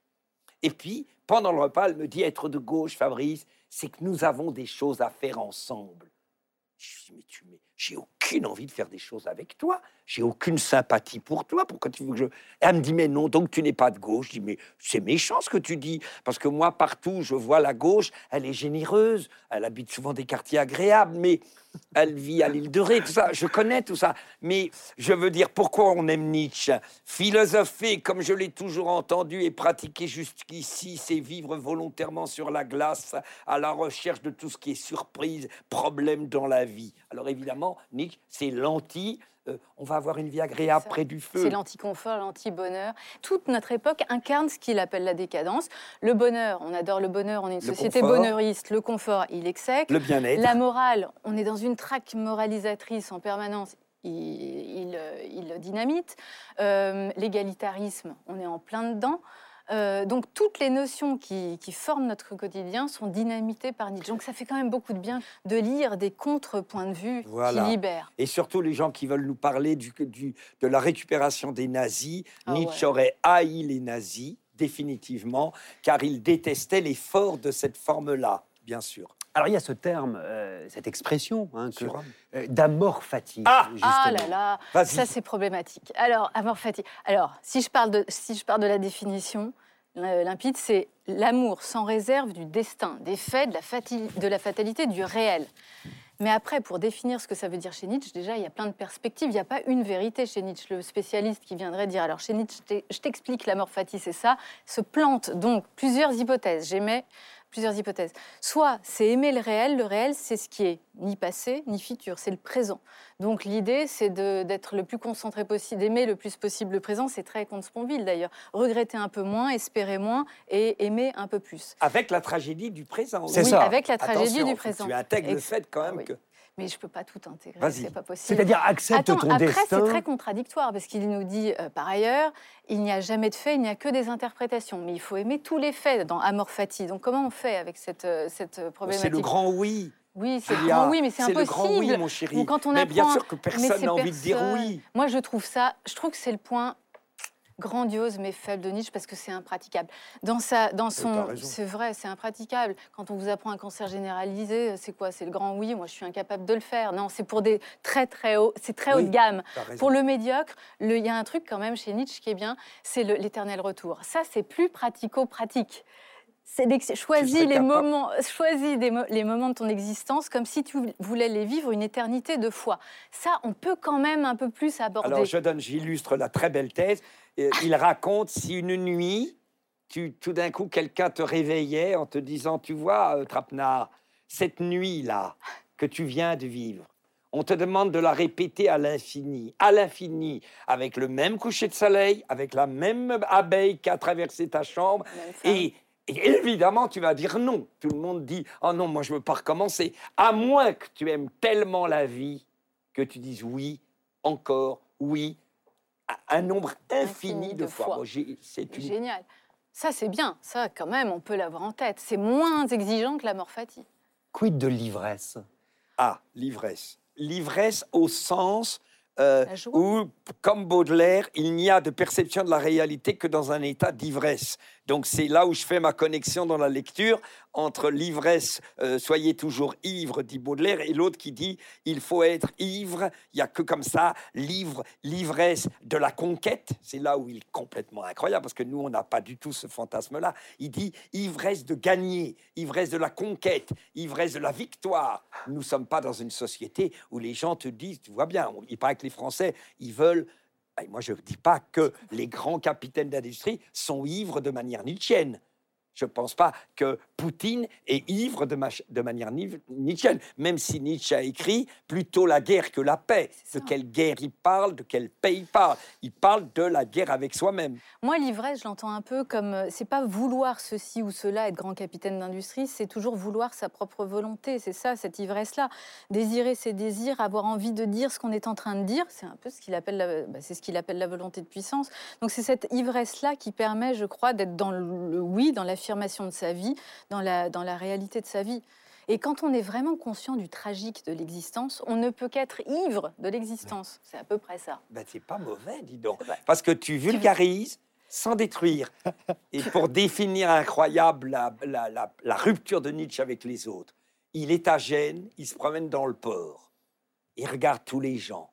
Et puis, pendant le repas, elle me dit être de gauche, Fabrice, c'est que nous avons des choses à faire ensemble. Je lui dis, mais tu j'ai aucune envie de faire des choses avec toi. J'ai aucune sympathie pour toi. Pourquoi tu veux que je? Elle me dit, mais non, donc tu n'es pas de gauche. Je dis, mais c'est méchant ce que tu dis. Parce que moi, partout, je vois la gauche, elle est généreuse. Elle habite souvent des quartiers agréables, mais elle vit à l'île de Ré, tout ça. Je connais tout ça. Mais je veux dire, pourquoi on aime Nietzsche? Philosopher, comme je l'ai toujours entendu et pratiqué jusqu'ici, c'est vivre volontairement sur la glace, à la recherche de tout ce qui est surprise, problème dans la vie. Alors évidemment, Nietzsche, c'est l'anti. Euh, on va avoir une vie agréable près du feu. C'est l'anticonfort, l'anti-bonheur. Toute notre époque incarne ce qu'il appelle la décadence. Le bonheur, on adore le bonheur, on est une Le société confort. bonheuriste. Le confort, il exsèque. Le bien-être. La morale, on est dans une traque moralisatrice en permanence. Il, il, euh, il dynamite. Euh, L'égalitarisme, on est en plein dedans. Euh, donc toutes les notions qui, qui forment notre quotidien sont dynamitées par Nietzsche. Donc ça fait quand même beaucoup de bien de lire des contre-points de vue Voilà. qui libèrent. Et surtout les gens qui veulent nous parler du, du- de la récupération des nazis. Ah Nietzsche ouais. aurait haï les nazis, définitivement, car il détestait l'effort de cette forme-là, bien sûr. Alors il y a ce terme, euh, cette expression hein, euh, d'amor fati. Ah Ah là là, ça c'est problématique. Alors, amour fati. Alors, si je parle de, si je parle de la définition euh, limpide, c'est l'amour sans réserve du destin, des faits, de la, de la fatalité, du réel. Mais après, pour définir ce que ça veut dire chez Nietzsche, déjà, il y a plein de perspectives. Il n'y a pas une vérité chez Nietzsche. Le spécialiste qui viendrait dire, alors chez Nietzsche, je t'explique l'amour fati, c'est ça, se plante donc plusieurs hypothèses. J'aimais plusieurs hypothèses. Soit c'est aimer le réel. Le réel, c'est ce qui est ni passé, ni futur, c'est le présent. Donc l'idée, c'est de- d'être le plus concentré possible, d'aimer le plus possible le présent. C'est très Comte Sponville d'ailleurs. Regretter un peu moins, espérer moins et aimer un peu plus. Avec la tragédie du présent. C'est oui, ça. avec la tragédie Attention, du présent. Tu intègres le fait quand même oui. que. Mais je peux pas tout intégrer, c'est pas possible. C'est-à-dire accepte Attends, ton après, destin. c'est très contradictoire parce qu'il nous dit, euh, par ailleurs, il n'y a jamais de fait, il n'y a que des interprétations. Mais il faut aimer tous les faits dans Amor Fati. Donc comment on fait avec cette, euh, cette euh, problématique C'est le grand oui. Oui, c'est le grand oui, mais c'est le impossible. grand oui, mon chéri. Ou quand on mais bien apprend- sûr que personne n'a envie de dire oui. Moi, je trouve ça, je trouve que c'est le point grandiose mais faible de Nietzsche parce que c'est impraticable. Dans sa, dans son, c'est vrai, c'est impraticable. Quand on vous apprend un cancer généralisé, c'est quoi? C'est le grand oui. Moi, je suis incapable de le faire. Non, c'est pour des très très hauts, c'est très haut de gamme. Pour le médiocre, le- il y a un truc quand même chez Nietzsche qui est bien, c'est l'éternel retour. Ça, c'est plus pratico-pratique. C'est choisis les moments, choisis des mo- les moments de ton existence comme si tu voulais les vivre une éternité de foi. Ça, on peut quand même un peu plus aborder. Alors je donne, j'illustre la très belle thèse. Euh, Il raconte si une nuit, tu, tout d'un coup, quelqu'un te réveillait en te disant, tu vois, euh, Trapenard, cette nuit-là que tu viens de vivre, on te demande de la répéter à l'infini, à l'infini, avec le même coucher de soleil, avec la même abeille qui a traversé ta chambre, et, et évidemment, tu vas dire non. Tout le monde dit Oh non, moi je veux pas recommencer. À moins que tu aimes tellement la vie que tu dises oui, encore, oui, à un nombre infini, Infini de, de fois. C'est une... Génial. Ça, c'est bien. Ça, quand même, on peut l'avoir en tête. C'est moins exigeant que la mort fati. Quid de l'ivresse? Ah, l'ivresse. L'ivresse au sens euh, où, comme Baudelaire, il n'y a de perception de la réalité que dans un état d'ivresse. Donc c'est là où je fais ma connexion dans la lecture entre l'ivresse, euh, soyez toujours ivre, dit Baudelaire, et l'autre qui dit, il faut être ivre, il n'y a que comme ça, l'ivre, l'ivresse de la conquête, c'est là où il est complètement incroyable, parce que nous, on n'a pas du tout ce fantasme-là. Il dit ivresse de gagner, ivresse de la conquête, ivresse de la victoire. Nous ne sommes pas dans une société où les gens te disent, tu vois bien, il paraît que les Français, ils veulent moi, je ne dis pas que les grands capitaines d'industrie sont ivres de manière nietzschienne. Je ne pense pas que Poutine est ivre de, manière ni- nietzschienne, même si Nietzsche a écrit plutôt la guerre que la paix. De quelle guerre il parle, de quelle paix il parle. Il parle de la guerre avec soi-même. Moi, l'ivresse, je l'entends un peu comme euh, c'est pas vouloir ceci ou cela, être grand capitaine d'industrie, c'est toujours vouloir sa propre volonté. C'est ça, cette ivresse-là. Désirer ses désirs, avoir envie de dire ce qu'on est en train de dire, c'est un peu ce qu'il appelle, la, bah, c'est ce qu'il appelle la volonté de puissance. Donc c'est cette ivresse-là qui permet, je crois, d'être dans le, le oui, dans l'affirmation de sa vie, dans la, dans la réalité de sa vie. Et quand on est vraiment conscient du tragique de l'existence, on ne peut qu'être ivre de l'existence. C'est à peu près ça. Ben, c'est pas mauvais, dis donc. Parce que tu vulgarises sans détruire. Et pour définir incroyable la, la- la- la rupture de Nietzsche avec les autres, il est à Gênes, il se promène dans le port, il regarde tous les gens.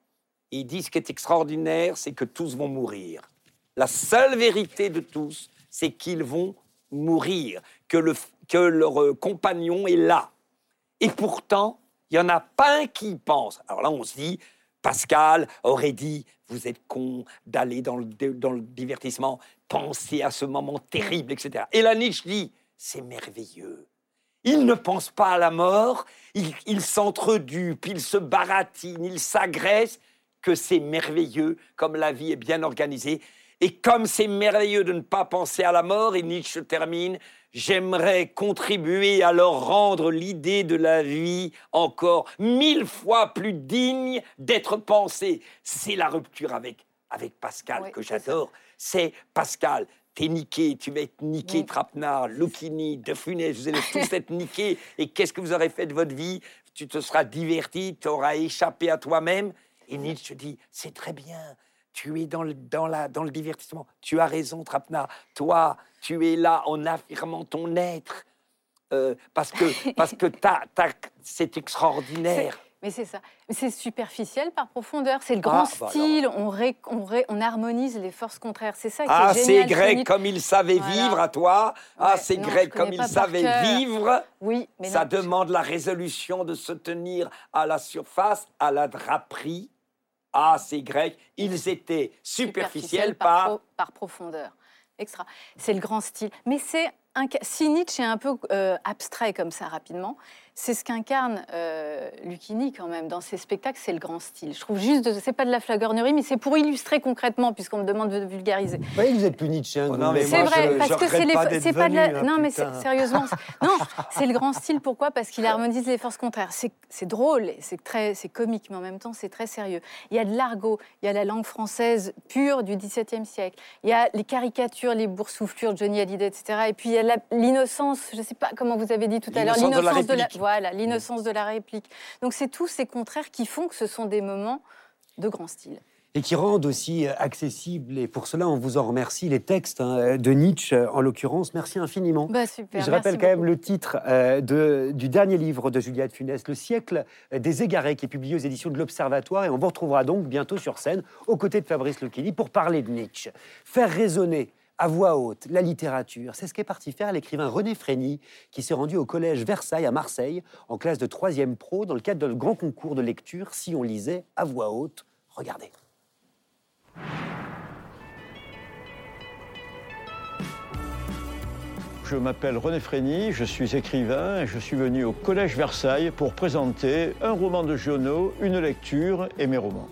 Il dit ce qui est extraordinaire, c'est que tous vont mourir. La seule vérité de tous, c'est qu'ils vont mourir, que, le, que leur euh, compagnon est là. Et pourtant, il n'y en a pas un qui y pense. Alors là, on se dit, Pascal aurait dit, vous êtes con d'aller dans le, dans le divertissement, pensez à ce moment terrible, etc. Et là, Nietzsche dit, c'est merveilleux. Il ne pense pas à la mort, il, il s'entredupe, il se baratine, il s'agresse, que c'est merveilleux, comme la vie est bien organisée. Et comme c'est merveilleux de ne pas penser à la mort, et Nietzsche termine, j'aimerais contribuer à leur rendre l'idée de la vie encore mille fois plus digne d'être pensée. C'est la rupture avec, avec Pascal Oui, que j'adore. C'est Pascal, t'es niqué, tu vas être niqué, Mm. Trapenard, Lucchini, De Funès, vous allez tous être niqués. Et qu'est-ce que vous aurez fait de votre vie? Tu te seras diverti, tu auras échappé à toi-même. Et Nietzsche dit, c'est très bien. Tu es dans le, dans, la, dans le divertissement. Tu as raison, Trapenard. Toi, tu es là en affirmant ton être. Euh, parce que, parce que c'est extraordinaire. Mais c'est ça. C'est superficiel par profondeur. C'est le grand Ah, bah style. On, ré- on, ré- on harmonise les forces contraires. C'est ça qui Ah, est c'est génial. chez grec Nietzsche. comme il savait Voilà. vivre à toi. Ah, c'est grec comme il savait vivre. Oui, mais Ça non, je- demande la résolution de se tenir à la surface, à la draperie. Ah, c'est grec. Ils étaient superficiels par. pro- par profondeur. Extra. C'est le grand style. Mais c'est si Nietzsche est un peu euh, abstrait comme ça rapidement, c'est ce qu'incarne euh, Lucchini quand même dans ses spectacles, c'est le grand style. Je trouve juste, c'est pas de la flagornerie, mais c'est pour illustrer concrètement, puisqu'on me demande de vulgariser. Vous voyez, vous êtes plus Nietzsche. hein, Oh C'est vrai, je- parce je que c'est les, pas de la, hein, non mais sérieusement, c'est- non, c'est le grand style. Pourquoi? Parce qu'il harmonise les forces contraires. C'est drôle, c'est très, c'est comique, mais en même temps c'est très sérieux. Il y a de l'argot, il y a la langue française pure du XVIIe siècle. Il y a les caricatures, les boursouflures de Johnny Hallyday, etc. Et puis il y a la- l'innocence. Je ne sais pas comment vous avez dit tout à l'heure, L'innocence de la de voilà, l'innocence de la réplique. Donc c'est tous ces contraires qui font que ce sont des moments de grand style. et qui rendent aussi euh, accessibles, et pour cela on vous en remercie, les textes hein, de Nietzsche euh, en l'occurrence. Merci infiniment. Bah, super, Je rappelle quand même le titre euh, de- du dernier livre de Juliette Funès, Le siècle des égarés, qui est publié aux éditions de l'Observatoire. Et on vous retrouvera donc bientôt sur scène, aux côtés de Fabrice Lucchini, pour parler de Nietzsche. Faire résonner à voix haute la littérature, c'est ce qu'est parti faire l'écrivain René Frény, qui s'est rendu au collège Versailles à Marseille, en classe de 3e pro, dans le cadre d'un grand concours de lecture, si on lisait à voix haute. Regardez. Je m'appelle René Frény, je suis écrivain et je suis venu au Collège Versailles pour présenter un roman de Giono, une lecture et mes romans.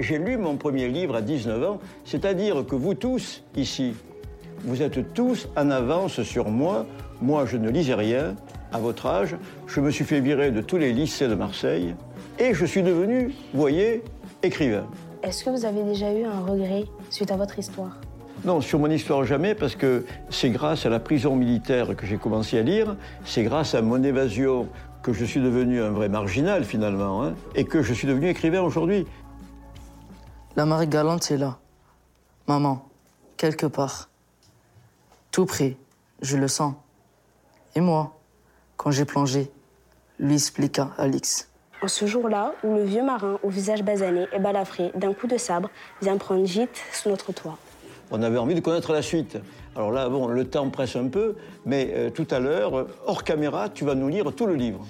J'ai lu mon premier livre à 19 ans, c'est-à-dire que vous tous, ici, vous êtes tous en avance sur moi. Moi, je ne lisais rien. À votre âge, je me suis fait virer de tous les lycées de Marseille et je suis devenu, vous voyez, écrivain. Est-ce que vous avez déjà eu un regret suite à votre histoire? Non, sur mon histoire jamais, parce que c'est grâce à la prison militaire que j'ai commencé à lire, c'est grâce à mon évasion que je suis devenu un vrai marginal finalement, hein, et que je suis devenu écrivain aujourd'hui. La marée galante est là. Maman, quelque part. Tout près, je le sens. Et moi, quand j'ai plongé, lui expliqua Alix. En ce jour-là, où le vieux marin au visage basané et balafré d'un coup de sabre vient prendre gîte sous notre toit. On avait envie de connaître la suite. Alors là, bon, le temps presse un peu, mais euh, tout à l'heure, hors caméra, tu vas nous lire tout le livre.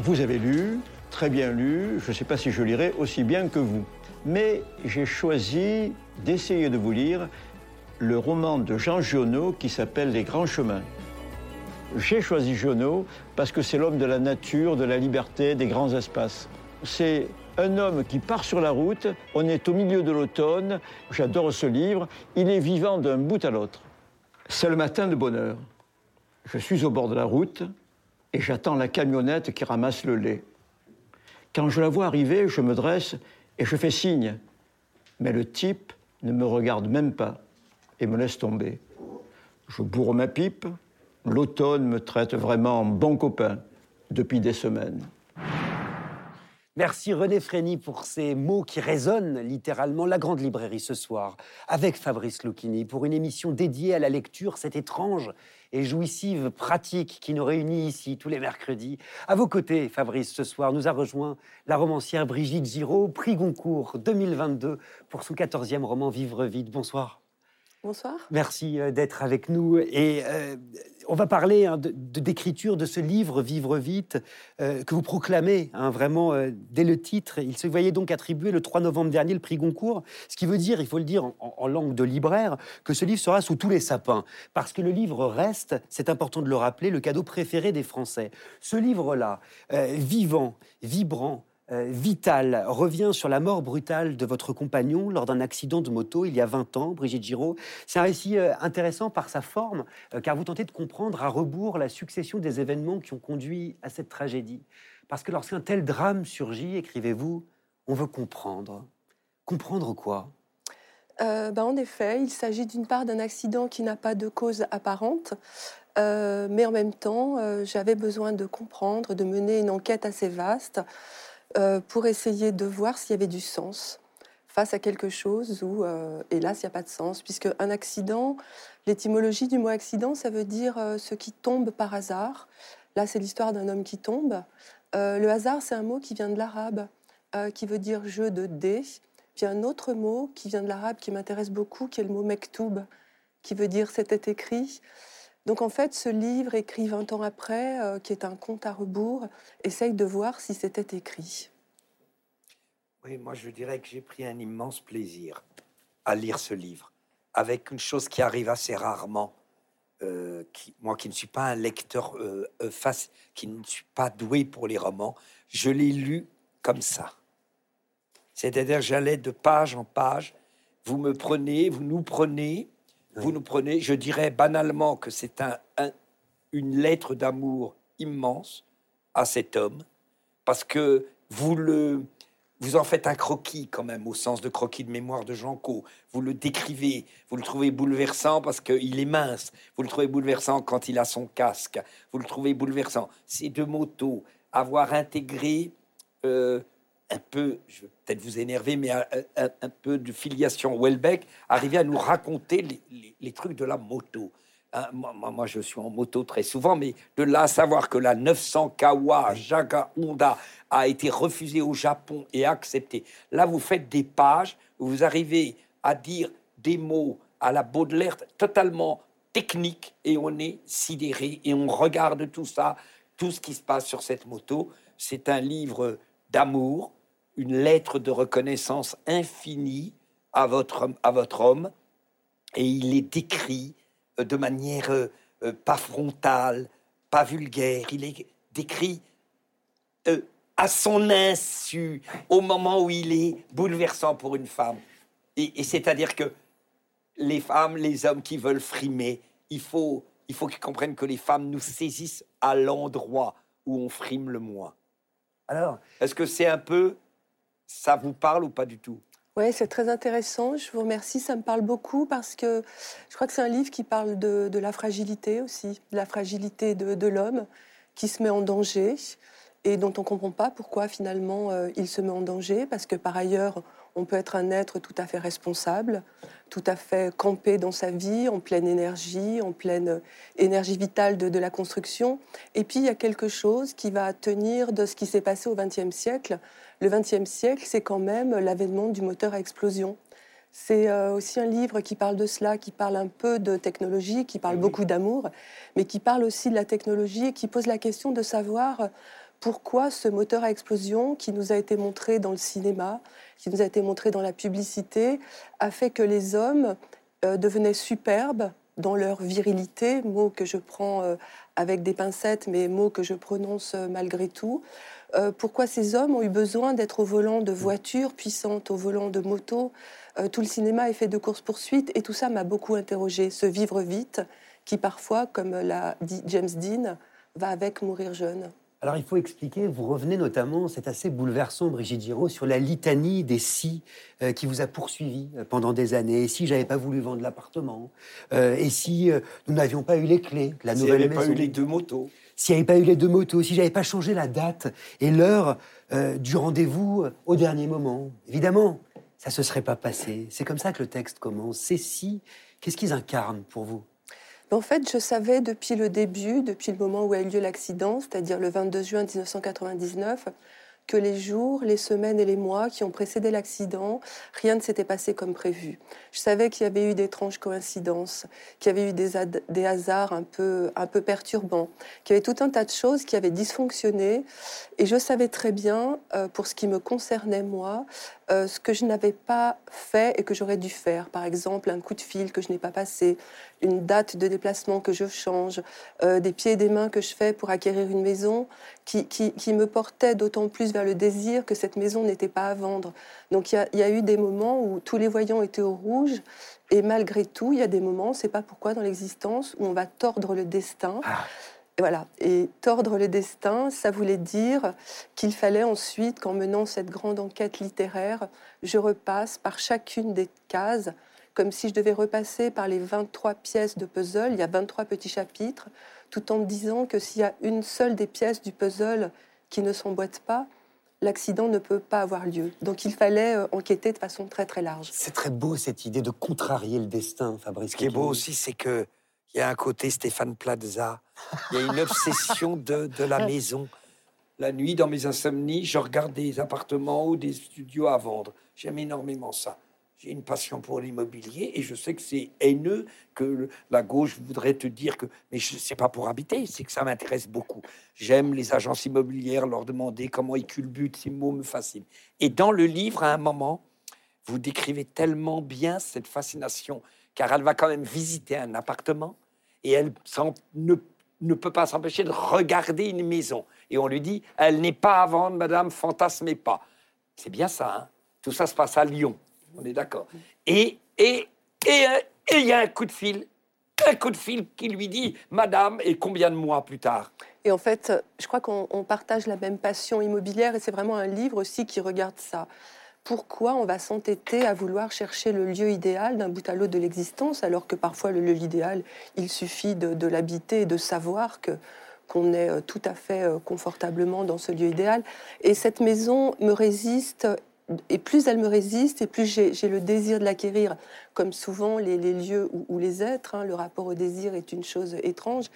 Vous avez lu, très bien lu, je ne sais pas si je lirai aussi bien que vous. Mais j'ai choisi d'essayer de vous lire le roman de Jean Giono qui s'appelle Les Grands Chemins. J'ai choisi Giono parce que c'est l'homme de la nature, de la liberté, des grands espaces. C'est un homme qui part sur la route, on est au milieu de l'automne, j'adore ce livre, il est vivant d'un bout à l'autre. C'est le matin de bonheur. Je suis au bord de la route et j'attends la camionnette qui ramasse le lait. Quand je la vois arriver, je me dresse et je fais signe. Mais le type ne me regarde même pas et me laisse tomber. je bourre ma pipe. L'automne me traite vraiment en bon copain depuis des semaines. Merci René Frény pour ces mots qui résonnent littéralement la grande librairie ce soir avec Fabrice Lucchini pour une émission dédiée à la lecture, cette étrange et jouissive pratique qui nous réunit ici tous les mercredis. À vos côtés, Fabrice, ce soir nous a rejoint la romancière Brigitte Giraud, prix Goncourt 2022 pour son 14e roman Vivre vite. Bonsoir. Bonsoir. Merci euh, d'être avec nous. Et euh, on va parler hein, de, d'écriture de ce livre Vivre vite euh, que vous proclamez hein, vraiment dès le titre. Il se voyait donc attribuer le 3 novembre dernier le prix Goncourt, ce qui veut dire, il faut le dire en langue de libraire, que ce livre sera sous tous les sapins. Parce que le livre reste, c'est important de le rappeler, le cadeau préféré des Français. Ce livre-là, vivant, vibrant, euh, Vital revient sur la mort brutale de votre compagnon lors d'un accident de moto il y a 20 ans, Brigitte Giraud. C'est un récit euh, intéressant par sa forme, euh, car vous tentez de comprendre à rebours la succession des événements qui ont conduit à cette tragédie. Parce que lorsqu'un tel drame surgit, écrivez-vous, on veut comprendre. Comprendre quoi? Ben, En effet, il s'agit d'une part d'un accident qui n'a pas de cause apparente, mais en même temps, j'avais besoin de comprendre, de mener une enquête assez vaste euh, pour essayer de voir s'il y avait du sens face à quelque chose où, euh, hélas, il n'y a pas de sens, puisque un accident, l'étymologie du mot accident, ça veut dire euh, ce qui tombe par hasard. Là, c'est l'histoire d'un homme qui tombe. le hasard, c'est un mot qui vient de l'arabe, qui veut dire jeu de dés. Puis un autre mot qui vient de l'arabe qui m'intéresse beaucoup, qui est le mot mektoub, qui veut dire c'était écrit. Donc en fait, ce livre, écrit 20 ans après, euh, qui est un conte à rebours, essaye de voir si c'était écrit. Oui, moi je dirais que j'ai pris un immense plaisir à lire ce livre, avec une chose qui arrive assez rarement. Euh, qui, moi qui ne suis pas un lecteur euh, face, qui ne suis pas doué pour les romans, je l'ai lu comme ça. C'est-à-dire j'allais de page en page, vous me prenez, vous nous prenez, vous nous prenez, je dirais banalement que c'est un, une lettre d'amour immense à cet homme, parce que vous le, vous en faites un croquis quand même, au sens de croquis de mémoire de Jean Co. Vous le décrivez, vous le trouvez bouleversant parce qu'il est mince. Vous le trouvez bouleversant quand il a son casque. Vous le trouvez bouleversant. Ces deux motos, avoir intégré euh, un peu, je vais peut-être vous énerver, mais un, peu de filiation Welbeck, arriver à nous raconter les, trucs de la moto. Hein, moi, je suis en moto très souvent, mais de là à savoir que la 900 Kawa Jaga Honda a été refusée au Japon et acceptée. Là, vous faites des pages vous arrivez à dire des mots à la Baudelaire totalement techniques et on est sidéré et on regarde tout ça, tout ce qui se passe sur cette moto. C'est un livre d'amour, une lettre de reconnaissance infinie à votre, à votre homme, et il est décrit euh, de manière euh, euh, pas frontale, pas vulgaire, il est décrit à son insu, au moment où il est bouleversant pour une femme. Et, c'est-à-dire que les femmes, les hommes qui veulent frimer, il faut, il faut qu'ils comprennent que les femmes nous saisissent à l'endroit où on frime le moins. Alors, est-ce que c'est un peu ça vous parle ou pas du tout? Oui, c'est très intéressant. Je vous remercie. Ça me parle beaucoup parce que je crois que c'est un livre qui parle de, la fragilité aussi, de la fragilité de, l'homme qui se met en danger et dont on ne comprend pas pourquoi finalement euh, il se met en danger parce que par ailleurs, on peut être un être tout à fait responsable, tout à fait campé dans sa vie, en pleine énergie, en pleine énergie vitale de, la construction. Et puis, il y a quelque chose qui va tenir de ce qui s'est passé au XXe siècle. Le XXe siècle, c'est quand même l'avènement du moteur à explosion. C'est euh, aussi un livre qui parle de cela, qui parle un peu de technologie, qui parle beaucoup d'amour, mais qui parle aussi de la technologie et qui pose la question de savoir pourquoi ce moteur à explosion qui nous a été montré dans le cinéma, qui nous a été montré dans la publicité, a fait que les hommes euh, devenaient superbes dans leur virilité, mot que je prends euh, avec des pincettes, mais mot que je prononce euh, malgré tout. pourquoi ces hommes ont eu besoin d'être au volant de voitures puissantes, au volant de motos Tout le cinéma est fait de courses-poursuites et tout ça m'a beaucoup interrogé. Ce vivre vite, qui parfois, comme l'a dit James Dean, va avec mourir jeune. Alors il faut expliquer, vous revenez notamment, c'est assez bouleversant Brigitte Giraud, sur la litanie des si euh, qui vous a poursuivi euh, pendant des années. Et si j'avais pas voulu vendre l'appartement Euh, Et si euh, nous n'avions pas eu les clés de la n'y nouvelle avait pas maison eu les deux motos. S'il n'y avait pas eu les deux motos, si j'avais pas changé la date et l'heure du rendez-vous au dernier moment, évidemment, ça se serait pas passé. C'est comme ça que le texte commence. Ces si, qu'est-ce qu'ils incarnent pour vous? En fait, je savais depuis le début, depuis le moment où a eu lieu l'accident, c'est-à-dire le 22 juin 1999, que les jours, les semaines et les mois qui ont précédé l'accident, rien ne s'était passé comme prévu. Je savais qu'il y avait eu d'étranges coïncidences, qu'il y avait eu des, hasards un peu, un peu perturbants, qu'il y avait tout un tas de choses qui avaient dysfonctionné. Et je savais très bien, euh, pour ce qui me concernait moi, euh, ce que je n'avais pas fait et que j'aurais dû faire. Par exemple, un coup de fil que je n'ai pas passé, une date de déplacement que je change, euh, des pieds et des mains que je fais pour acquérir une maison qui, qui, qui me portait d'autant plus vers le désir que cette maison n'était pas à vendre. Donc il y a- il y, a eu des moments où tous les voyants étaient au rouge et malgré tout, il y a des moments, on ne sait pas pourquoi dans l'existence, où on va tordre le destin. Et Voilà. Et tordre le destin, ça voulait dire qu'il fallait ensuite, qu'en menant cette grande enquête littéraire, je repasse par chacune des cases, comme si je devais repasser par les 23 pièces de puzzle. Il y a 23 petits chapitres, tout en me disant que s'il y a une seule des pièces du puzzle qui ne s'emboîte pas, l'accident ne peut pas avoir lieu. Donc il fallait euh, enquêter de façon très très large. C'est très beau cette idée de contrarier le destin, Fabrice. Ce qui est beau aussi, c'est que il y a un côté Stéphane Plaza. Il y a une obsession de, de la maison. La nuit, dans mes insomnies, je regarde des appartements ou des studios à vendre. J'aime énormément ça. Une passion pour l'immobilier et je sais que c'est haineux que la gauche voudrait te dire que. Mais je sais pas pour habiter, c'est que ça m'intéresse beaucoup. J'aime les agences immobilières, leur demander comment ils culbutent, ces mots me fascinent. Et dans le livre, à un moment, vous décrivez tellement bien cette fascination, car elle va quand même visiter un appartement et elle ne peut pas s'empêcher de regarder une maison. Et on lui dit, elle n'est pas à vendre, madame, fantasmez pas. C'est bien ça, hein Tout ça se passe à Lyon, on est d'accord. Et et et il y a un coup de fil, un coup de fil qui lui dit, madame, et combien de mois plus tard Et en fait, je crois qu'on on partage la même passion immobilière et c'est vraiment un livre aussi qui regarde ça. Pourquoi on va s'entêter à vouloir chercher le lieu idéal d'un bout à l'autre de l'existence alors que parfois le lieu idéal, il suffit de, de l'habiter et de savoir que qu'on est euh, tout à fait euh, confortablement dans ce lieu idéal. Et cette maison me résiste, et plus elle me résiste, et plus j'ai le désir de l'acquérir. Comme souvent les, lieux ou, les êtres, hein, le rapport au désir est une chose étrange.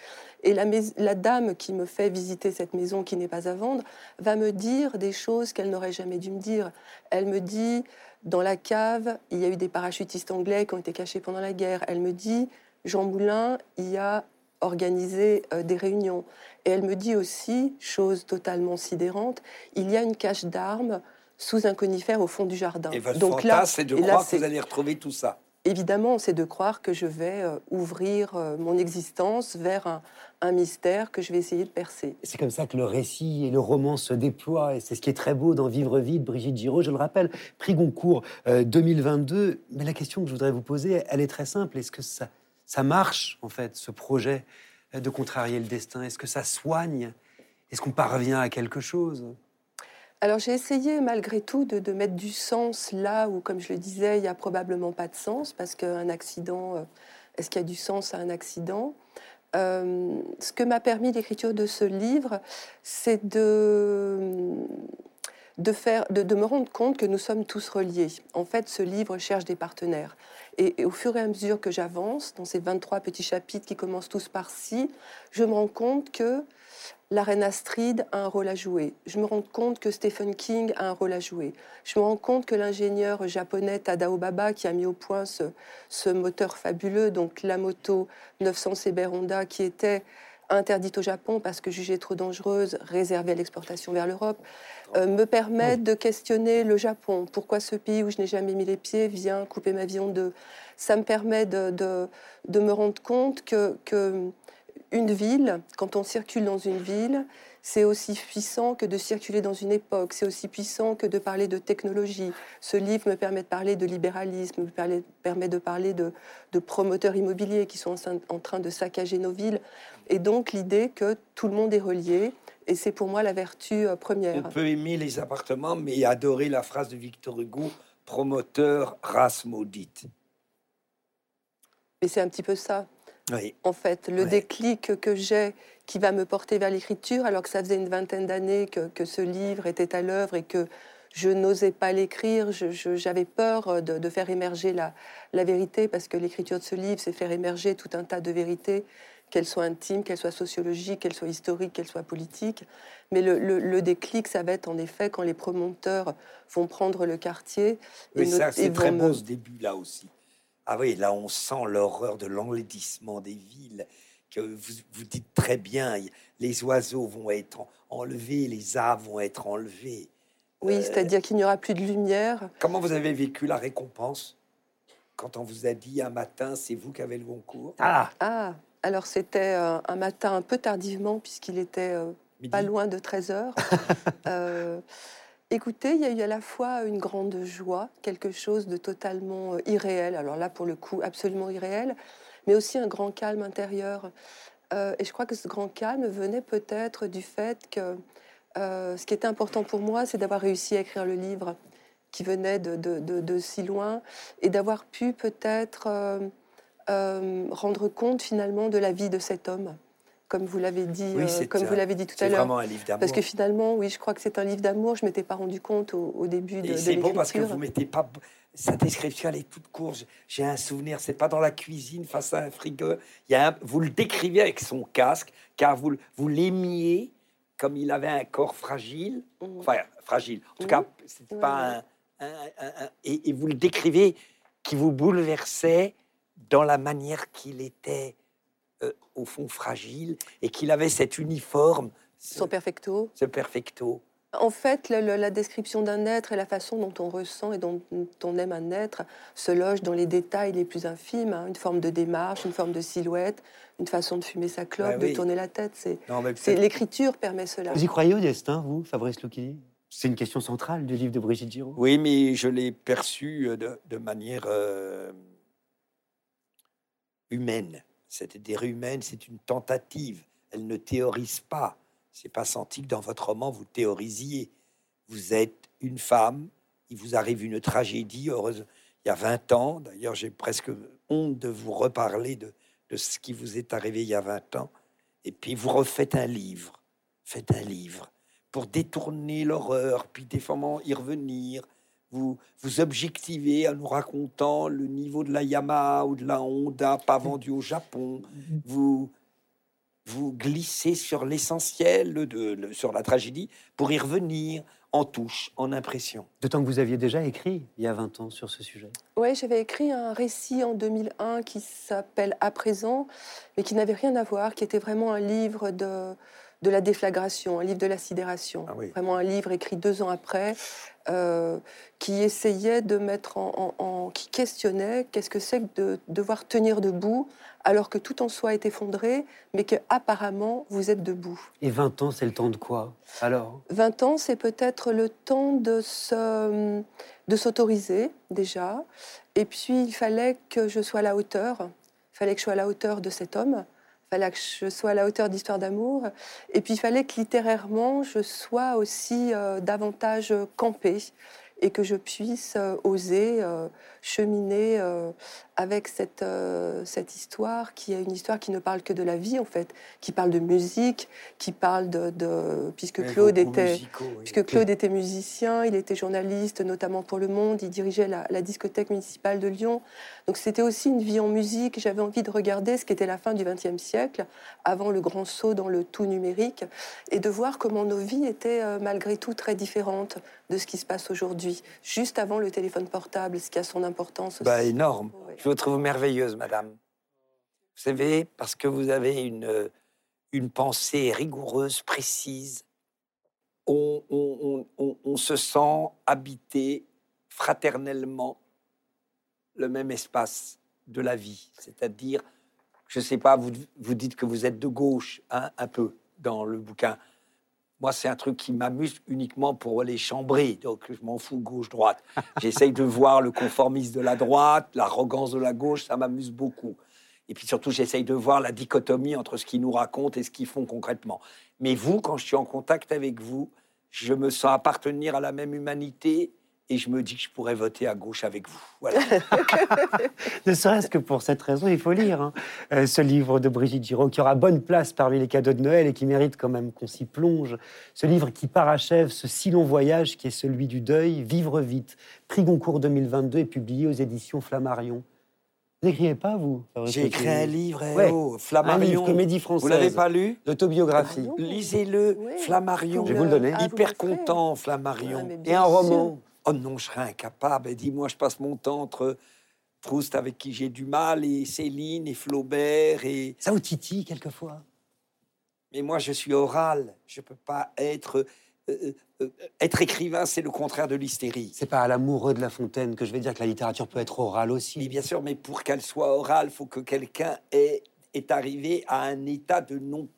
Et la dame qui me fait visiter cette maison qui n'est pas à vendre va me dire des choses qu'elle n'aurait jamais dû me dire. Elle me dit, dans la cave, il y a eu des parachutistes anglais qui ont été cachés pendant la guerre. Elle me dit, Jean Moulin y a organisé euh, des réunions. Et elle me dit aussi, chose totalement sidérante, il y a une cache d'armes sous un conifère au fond du jardin. Et votre Donc là, c'est de et là, croire que vous allez retrouver tout ça. Évidemment, c'est de croire que je vais euh, ouvrir euh, mon existence vers un, un mystère que je vais essayer de percer. C'est comme ça que le récit et le roman se déploient, et c'est ce qui est très beau dans Vivre vite, Brigitte Giraud, je le rappelle, prix Goncourt euh, 2022. Mais la question que je voudrais vous poser, elle est très simple. Est-ce que ça, ça marche, en fait, ce projet euh, de contrarier le destin? Est-ce que ça soigne? Est-ce qu'on parvient à quelque chose? Alors j'ai essayé malgré tout de, mettre du sens là où, comme je le disais, il n'y a probablement pas de sens, parce qu'un accident, euh, est-ce qu'il y a du sens à un accident? Euh, Ce que m'a permis l'écriture de ce livre, c'est de, de, faire, de, de me rendre compte que nous sommes tous reliés. En fait, ce livre cherche des partenaires. Et, et au fur et à mesure que j'avance, dans ces 23 petits chapitres qui commencent tous par ci, je me rends compte que la reine Astrid a un rôle à jouer. Je me rends compte que Stephen King a un rôle à jouer. Je me rends compte que l'ingénieur japonais Tadao Baba, qui a mis au point ce, ce moteur fabuleux, donc la moto 900 CB Honda, qui était interdite au Japon parce que jugée trop dangereuse, réservée à l'exportation vers l'Europe, euh, me permet de questionner le Japon. Pourquoi ce pays où je n'ai jamais mis les pieds vient couper ma vie en deux Ça me permet de, de, de me rendre compte que, que une ville, quand on circule dans une ville, c'est aussi puissant que de circuler dans une époque, c'est aussi puissant que de parler de technologie. Ce livre me permet de parler de libéralisme, me permet- de parler de, de promoteurs immobiliers qui sont en, en train de saccager nos villes. Et donc l'idée que tout le monde est relié, et c'est pour moi la vertu euh, On première. peut aimer les appartements, mais adorer la phrase de Victor Hugo, promoteur, race maudite. Et c'est un petit peu ça. Oui. en fait, le Ouais. déclic que j'ai qui va me porter vers l'écriture, alors que ça faisait une vingtaine d'années que, que ce livre était à l'œuvre et que je n'osais pas l'écrire, j'avais peur de, de faire émerger la, la vérité, parce que l'écriture de ce livre, c'est faire émerger tout un tas de vérités, qu'elles soient intimes, qu'elles soient sociologiques, qu'elles soient historiques, qu'elles soient politiques. Mais le, le- le déclic, ça va être en effet quand les promoteurs vont prendre le quartier. No- ça, c'est très me- beau ce début-là aussi. Ah oui, là, on sent l'horreur de l'enlaidissement des villes, que vous, vous dites très bien, les oiseaux vont être en- enlevés, les arbres vont être enlevés. Oui, Euh, c'est-à-dire qu'il n'y aura plus de lumière. Comment vous avez vécu la récompense quand on vous a dit un matin, c'est vous qui avez le concours? Ah Ah, alors c'était euh, un matin un peu tardivement, puisqu'il était euh, Midi? pas loin de 13 heures. Euh, écoutez, il y a eu à la fois une grande joie, quelque chose de totalement euh, irréel, alors là pour le coup absolument irréel, mais aussi un grand calme intérieur. Euh, et je crois que ce grand calme venait peut-être du fait que euh, ce qui était important pour moi, c'est d'avoir réussi à écrire le livre qui venait de, si loin et d'avoir pu peut-être rendre compte finalement de la vie de cet homme, comme vous l'avez dit, Oui, euh, c'est comme vous l'avez dit tout C'est à l'heure. vraiment un livre d'amour. Parce que finalement, oui, je crois que c'est un livre d'amour. Je m'étais pas rendu compte au, au début de, Et c'est bon parce que vous mettez pas. Sa description, elle est toute courte. J'ai un souvenir, c'est pas dans la cuisine face à un frigo. Il y a un- vous le décrivez avec son casque, car vous, vous l'aimiez comme il avait un corps fragile. Mhm. Enfin, fragile. En tout Mhm. cas, c'était Ouais, pas un. et, et vous le décrivez qui vous bouleversait dans la manière qu'il était, au fond, fragile et qu'il avait cet uniforme, ce, Son perfecto. ce perfecto. En fait, le- le- la description d'un être et la façon dont on ressent et dont on aime un être se loge dans les détails les plus infimes. hein. Une forme de démarche, une forme de silhouette, une façon de fumer sa clope, Ouais, de tourner la tête. C'est, Non, mais c'est l'écriture permet cela. Vous y croyez au destin, vous, Fabrice Lucchini? C'est une question centrale du livre de Brigitte Giraud. Oui, mais je l'ai perçu euh, de, de manière euh, humaine. C'est-à-dire humaine, c'est une tentative. Elle ne théorise pas. C'est pas senti que dans votre roman vous théorisiez. Vous êtes une femme, il vous arrive une tragédie, heureuse. Il y a 20 ans, d'ailleurs, j'ai presque honte de vous reparler de, de ce qui vous est arrivé il y a 20 ans. Et puis vous refaites un livre. Faites un livre pour détourner l'horreur, puis fois y revenir. Vous vous objectivez en nous racontant le niveau de la Yamaha ou de la Honda pas vendue au Japon. Vous vous glissez sur l'essentiel, de, de- sur la tragédie, pour y revenir en touche, en impression. D'autant que vous aviez déjà écrit il y a 20 ans sur ce sujet. Oui, j'avais écrit un récit en 2001 qui s'appelle À présent, mais qui n'avait rien à voir, qui était vraiment un livre de, de la déflagration, un livre de la sidération. Ah oui. Vraiment un livre écrit deux ans après, euh, qui essayait de mettre en. en- en- qui questionnait qu'est-ce que c'est que de devoir tenir debout alors que tout en soi est effondré, mais que apparemment vous êtes debout. Et 20 ans, c'est le temps de quoi Alors? 20 ans, c'est peut-être le temps de se, de s'autoriser déjà. Et puis, il fallait que je sois à la hauteur. Il fallait que je sois à la hauteur de cet homme. Fallait que je sois à la hauteur d'Histoire d'amour. Et puis, il fallait que littérairement, je sois aussi euh, davantage campée et que je puisse euh, oser euh, cheminer euh, avec cette, cette histoire qui est une histoire qui ne parle que de la vie, en fait, qui parle de musique, qui parle de... de- puisque Claude était... musicaux, oui. Puisque Claude était musicien, il était journaliste, notamment pour Le Monde, il dirigeait la, la discothèque municipale de Lyon. Donc c'était aussi une vie en musique. J'avais envie de regarder ce qu'était la fin du XXe siècle, avant le grand saut dans le tout numérique, et de voir comment nos vies étaient malgré tout très différentes de ce qui se passe aujourd'hui, juste avant le téléphone portable, ce qui a son importance aussi. Bah, énorme. Ouais. Je vous trouve merveilleuse, madame. Vous savez, parce que vous avez une, euh, une pensée rigoureuse, précise. On, on- on- on- on se sent habité fraternellement le même espace de la vie. C'est-à-dire, je ne sais pas, vous, vous dites que vous êtes de gauche, hein, un peu, dans le bouquin. Moi, c'est un truc qui m'amuse uniquement pour les chambrer. Donc, je m'en fous gauche-droite. J'essaye de voir le conformisme de la droite, l'arrogance de la gauche, ça m'amuse beaucoup. Et puis surtout, j'essaye de voir la dichotomie entre ce qu'ils nous racontent et ce qu'ils font concrètement. Mais vous, quand je suis en contact avec vous, je me sens appartenir à la même humanité et je me dis que je pourrais voter à gauche avec vous. Voilà. Ne serait-ce que pour cette raison, il faut lire hein, euh, ce livre de Brigitte Giraud qui aura bonne place parmi les cadeaux de Noël et qui mérite quand même qu'on s'y plonge. Ce livre qui parachève ce si long voyage qui est celui du deuil, Vivre vite, prix Goncourt 2022 et publié aux éditions Flammarion. Vous n'écrivez pas, vous J'ai écrit un livre, eh Ouais. oh, Un Flammarion. livre, comédie française. Vous l'avez pas lu L'autobiographie. Lisez-le, Oui. Flammarion. Je vais vous le donner. Ah, Hyper content, Ah, Flammarion. mais Et un sûr. roman. Oh non, je serais incapable. Et dis-moi, je passe mon temps entre Proust, avec qui j'ai du mal, et Céline, et Flaubert, et... Ça vous titille quelquefois? Mais moi, je suis oral. Je peux pas être... euh, euh, être écrivain, c'est le contraire de l'hystérie. C'est pas à l'amoureux de La Fontaine que je vais dire que la littérature peut être orale aussi. Oui, bien sûr, mais pour qu'elle soit orale, il faut que quelqu'un est arrivé à un état de non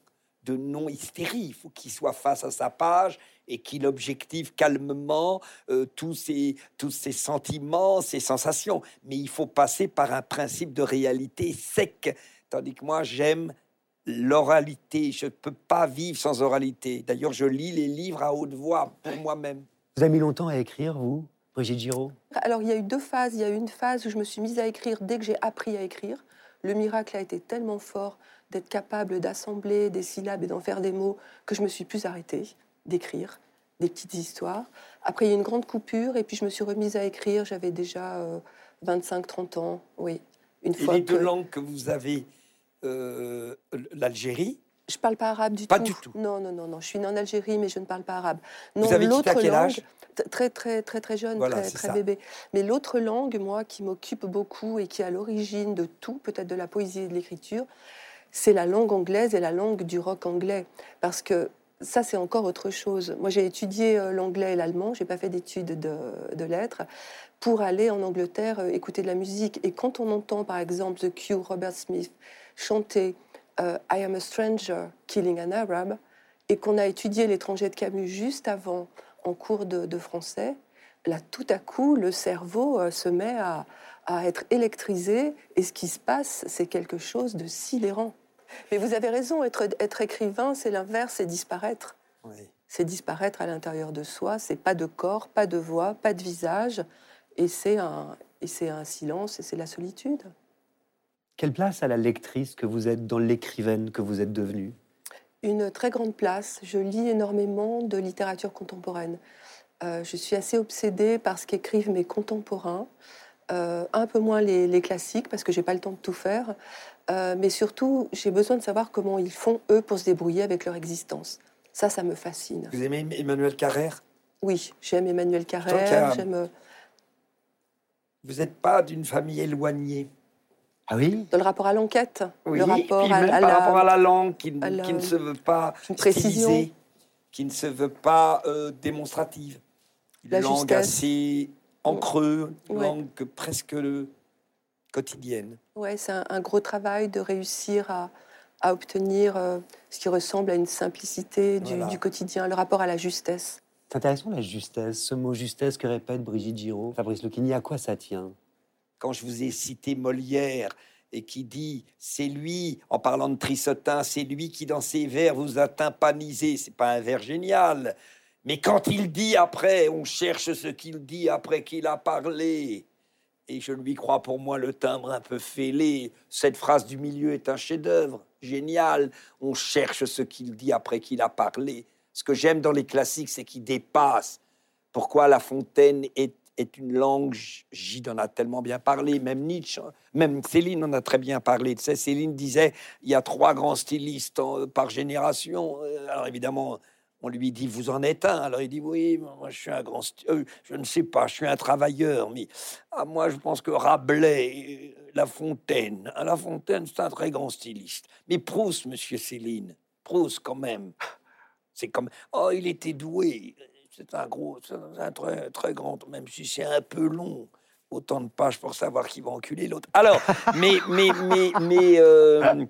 de non hystérie. Il faut qu'il soit face à sa page et qu'il objective calmement euh, tous ses tous ses sentiments, ses sensations. Mais il faut passer par un principe de réalité sec. Tandis que moi, j'aime l'oralité. Je ne peux pas vivre sans oralité. D'ailleurs, je lis les livres à haute voix pour moi-même. Vous avez mis longtemps à écrire, vous, Brigitte Giraud? Alors, il y a eu deux phases. Il y a eu une phase où je me suis mise à écrire dès que j'ai appris à écrire. Le miracle a été tellement fort d'être capable d'assembler des syllabes et d'en faire des mots que je me suis plus arrêtée d'écrire des petites histoires. Après, il y a eu une grande coupure et puis je me suis remise à écrire. J'avais déjà 25-30 ans, oui. Une Et fois les deux que- langues que vous avez, euh, l'Algérie, Je parle pas arabe du Pas tout. du tout. Non, non, non, non. Je suis née en Algérie, mais je ne parle pas arabe. Vous Non, avez quitté à quel langue, âge? Très, très, très, très jeune, Voilà, très, très bébé. Mais l'autre langue, moi, qui m'occupe beaucoup et qui est à l'origine de tout, peut-être de la poésie et de l'écriture, c'est la langue anglaise et la langue du rock anglais. Parce que ça, c'est encore autre chose. Moi, j'ai étudié euh, l'anglais et l'allemand. J'ai pas fait d'études de, lettres pour aller en Angleterre euh, écouter de la musique. Et quand on entend, par exemple, The Cure, Robert Smith chanter euh, I am a stranger killing an Arab, et qu'on a étudié l'étranger de Camus juste avant en cours de, français, là, tout à coup, le cerveau se met à, à être électrisé, et ce qui se passe, c'est quelque chose de sidérant. Mais vous avez raison, être, être écrivain, c'est l'inverse, c'est disparaître. oui. C'est disparaître à l'intérieur de soi, c'est pas de corps, pas de voix, pas de visage, et c'est un, et c'est un silence, et c'est la solitude. Quelle place a la lectrice que vous êtes dans l'écrivaine que vous êtes devenue? Une très grande place. Je lis énormément de littérature contemporaine. Euh, je suis assez obsédée par ce qu'écrivent mes contemporains, Euh, un peu moins les, les classiques parce que j'ai pas le temps de tout faire, Euh, mais surtout j'ai besoin de savoir comment ils font eux pour se débrouiller avec leur existence. Ça, ça me fascine. Vous aimez Emmanuel Carrère? Oui, j'aime Emmanuel Carrère, j'aime euh, Vous n'êtes pas d'une famille éloignée? Ah oui? Dans le rapport à l'enquête, Oui, le rapport puis à, même à par la- rapport à la langue qui, à la- qui ne se veut pas stylisée, qui ne se veut pas euh, démonstrative. Une La langue justesse. assez en creux, une Ouais. langue presque euh, quotidienne. Ouais, c'est un, un gros travail de réussir à, à obtenir euh, ce qui ressemble à une simplicité du, Voilà. du quotidien, le rapport à la justesse. C'est intéressant la justesse, ce mot justesse que répète Brigitte Giraud. Fabrice Lucchini, à quoi ça tient? Quand je vous ai cité Molière et qui dit c'est lui, en parlant de Trissotin, c'est lui qui dans ses vers vous a tympanisé. C'est pas un vers génial. Mais quand il dit après, on cherche ce qu'il dit après qu'il a parlé. Et je lui crois pour moi le timbre un peu fêlé. Cette phrase du milieu est un chef-d'œuvre. Génial. On cherche ce qu'il dit après qu'il a parlé. Ce que j'aime dans les classiques, c'est qu'ils dépassent. Pourquoi La Fontaine est, une langue? Gide en a tellement bien parlé, même Nietzsche, hein. même Céline en a très bien parlé. Tu Céline disait il y a trois grands stylistes par génération. Euh, Alors évidemment, on lui dit vous en êtes un. Alors il dit oui, moi je suis un grand, euh, je ne sais pas, je suis un travailleur. Mais ah, moi je pense que Rabelais, euh, La Fontaine, ah, La Fontaine c'est un très grand styliste. Mais Proust, Monsieur Céline, Proust quand même. C'est comme oh il était doué. C'est un gros, un très très grand, même si c'est un peu long. Autant de pages pour savoir qui va enculer l'autre. Alors, mais mais mais mais euh,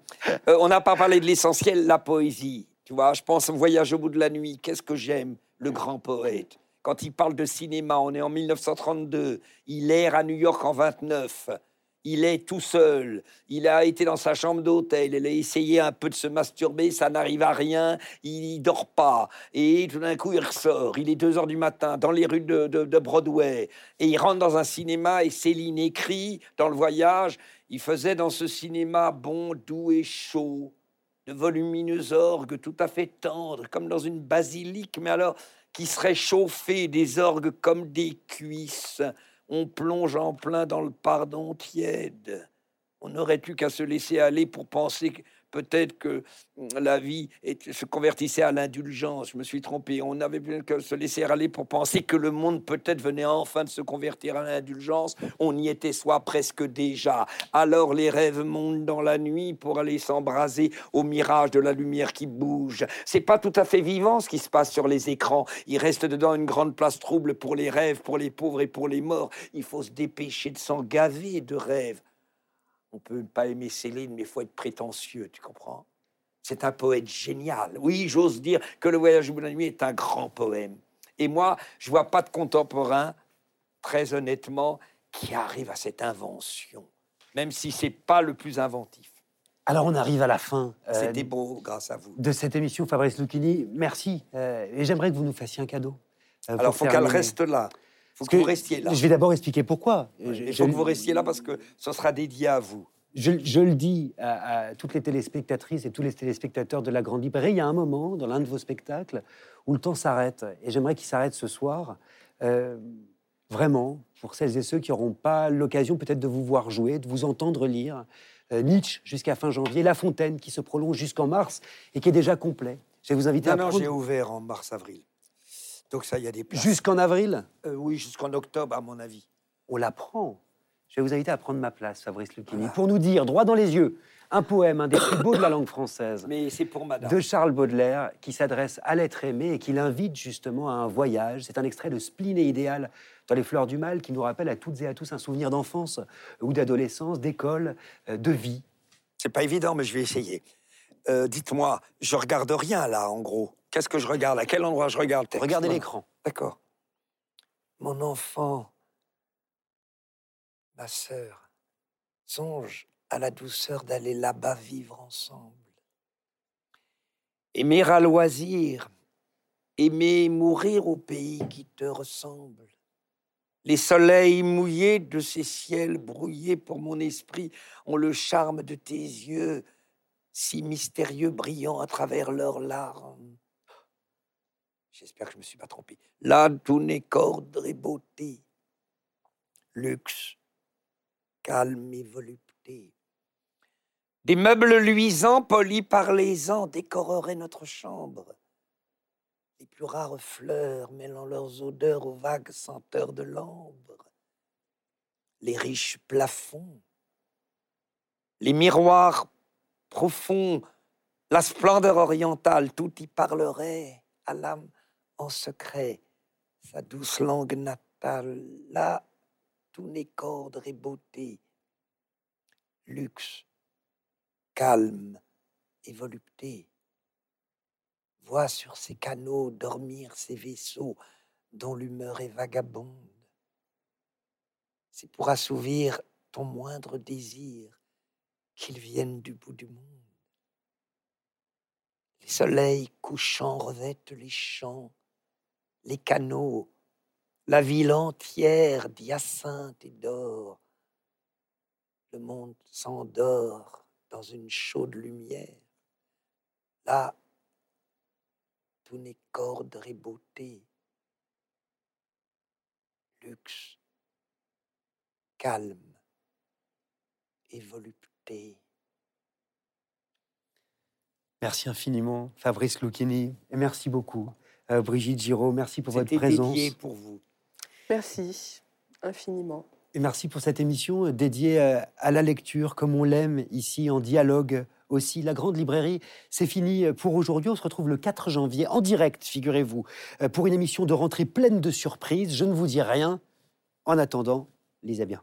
on n'a pas parlé de l'essentiel, la poésie. Tu vois, je pense au Voyage au bout de la nuit. Qu'est-ce que j'aime, le grand poète. Quand il parle de cinéma, on est en 1932. Il erre à New York en 29. Il est tout seul. Il a été dans sa chambre d'hôtel. Il a essayé un peu de se masturber. Ça n'arrive à rien. Il dort pas. Et tout d'un coup, il ressort. Il est 2 heures du matin dans les rues de, de- de Broadway. Et il rentre dans un cinéma. Et Céline écrit dans le voyage il faisait dans ce cinéma bon, doux et chaud de volumineux orgues tout à fait tendres, comme dans une basilique, mais alors qui serait chauffé des orgues comme des cuisses. On plonge en plein dans le pardon tiède. On n'aurait eu qu'à se laisser aller pour penser peut-être que la vie se convertissait à l'indulgence. Je me suis trompé. On n'avait plus qu'à se laisser aller pour penser que le monde peut-être venait enfin de se convertir à l'indulgence. On y était soit presque déjà. Alors les rêves montent dans la nuit pour aller s'embraser au mirage de la lumière qui bouge. C'est pas tout à fait vivant ce qui se passe sur les écrans. Il reste dedans une grande place trouble pour les rêves, pour les pauvres et pour les morts. Il faut se dépêcher de s'en gaver de rêves. On peut pas aimer Céline, mais il faut être prétentieux, tu comprends? C'est un poète génial. Oui, j'ose dire que Le Voyage au bout de la nuit est un grand poème. Et moi, je vois pas de contemporain, très honnêtement, qui arrive à cette invention, même si c'est pas le plus inventif. Alors on arrive à la fin euh, C'était beau grâce à vous. de cette émission, Fabrice Lucchini. Merci. Euh, et j'aimerais que vous nous fassiez un cadeau. euh, Alors, faut qu'elle reste là. Faut Parce que vous que restiez là. Je vais d'abord expliquer pourquoi. Ouais, Je- Il je- faut que vous restiez là parce que ce sera dédié à vous. Je, je le dis à, à toutes les téléspectatrices et tous les téléspectateurs de la Grande Librairie, il y a un moment dans l'un de vos spectacles où le temps s'arrête. Et j'aimerais qu'il s'arrête ce soir. euh, vraiment, pour celles et ceux qui n'auront pas l'occasion peut-être de vous voir jouer, de vous entendre lire. euh, Nietzsche jusqu'à fin janvier, La Fontaine qui se prolonge jusqu'en mars et qui est déjà complet. Je vais vous inviter Non, à non, prendre- j'ai ouvert en mars-avril. Donc ça, il y a des places. jusqu'en avril. Euh, oui, jusqu'en octobre, à mon avis. On la prend. Je vais vous inviter à prendre ma place, Fabrice Lucchini, pour nous dire, droit dans les yeux, un poème, un des plus beaux de la langue française, Mais c'est pour madame. de Charles Baudelaire, qui s'adresse à l'être aimé et qui l'invite justement à un voyage. C'est un extrait de Spleen et Idéal dans Les Fleurs du Mal, qui nous rappelle à toutes et à tous un souvenir d'enfance ou d'adolescence, d'école, euh, de vie. C'est pas évident, mais je vais essayer. Euh, Dites-moi, je regarde rien là, en gros. Qu'est-ce que je regarde? À quel endroit je regarde Regardez l'écran. D'accord. Mon enfant, ma sœur, songe à la douceur d'aller là-bas vivre ensemble. Aimer à loisir, aimer mourir au pays qui te ressemble. Les soleils mouillés de ces ciels brouillés pour mon esprit ont le charme de tes yeux, si mystérieux, brillants à travers leurs larmes. J'espère que je me suis pas trompé. Là, tout n'est qu'ordre et beauté, luxe, calme et volupté. Des meubles luisants, polis par les ans, décoreraient notre chambre. Les plus rares fleurs mêlant leurs odeurs aux vagues senteurs de l'ambre. Les riches plafonds, les miroirs profonds, la splendeur orientale, tout y parlerait à l'âme en secret, sa douce langue natale. Là, tout n'est qu'ordre et beauté, luxe, calme et volupté. Vois sur ces canaux dormir ces vaisseaux dont l'humeur est vagabonde. C'est pour assouvir ton moindre désir qu'ils viennent du bout du monde. Les soleils couchants revêtent les champs, les canaux, la ville entière d'hyacinthe et d'or. Le monde s'endort dans une chaude lumière. Là, tout n'est qu'ordre et beauté, luxe, calme et volupté. Merci infiniment, Fabrice Lucchini, et merci beaucoup, euh, Brigitte Giraud. Merci pour votre C'était présence. dédié pour vous. Merci infiniment. Et merci pour cette émission euh, dédiée euh, à la lecture, comme on l'aime ici, en dialogue aussi. La Grande Librairie, c'est fini pour aujourd'hui. On se retrouve le 4 janvier, en direct, figurez-vous, pour une émission de rentrée pleine de surprises. Je ne vous dis rien. En attendant, lisez bien.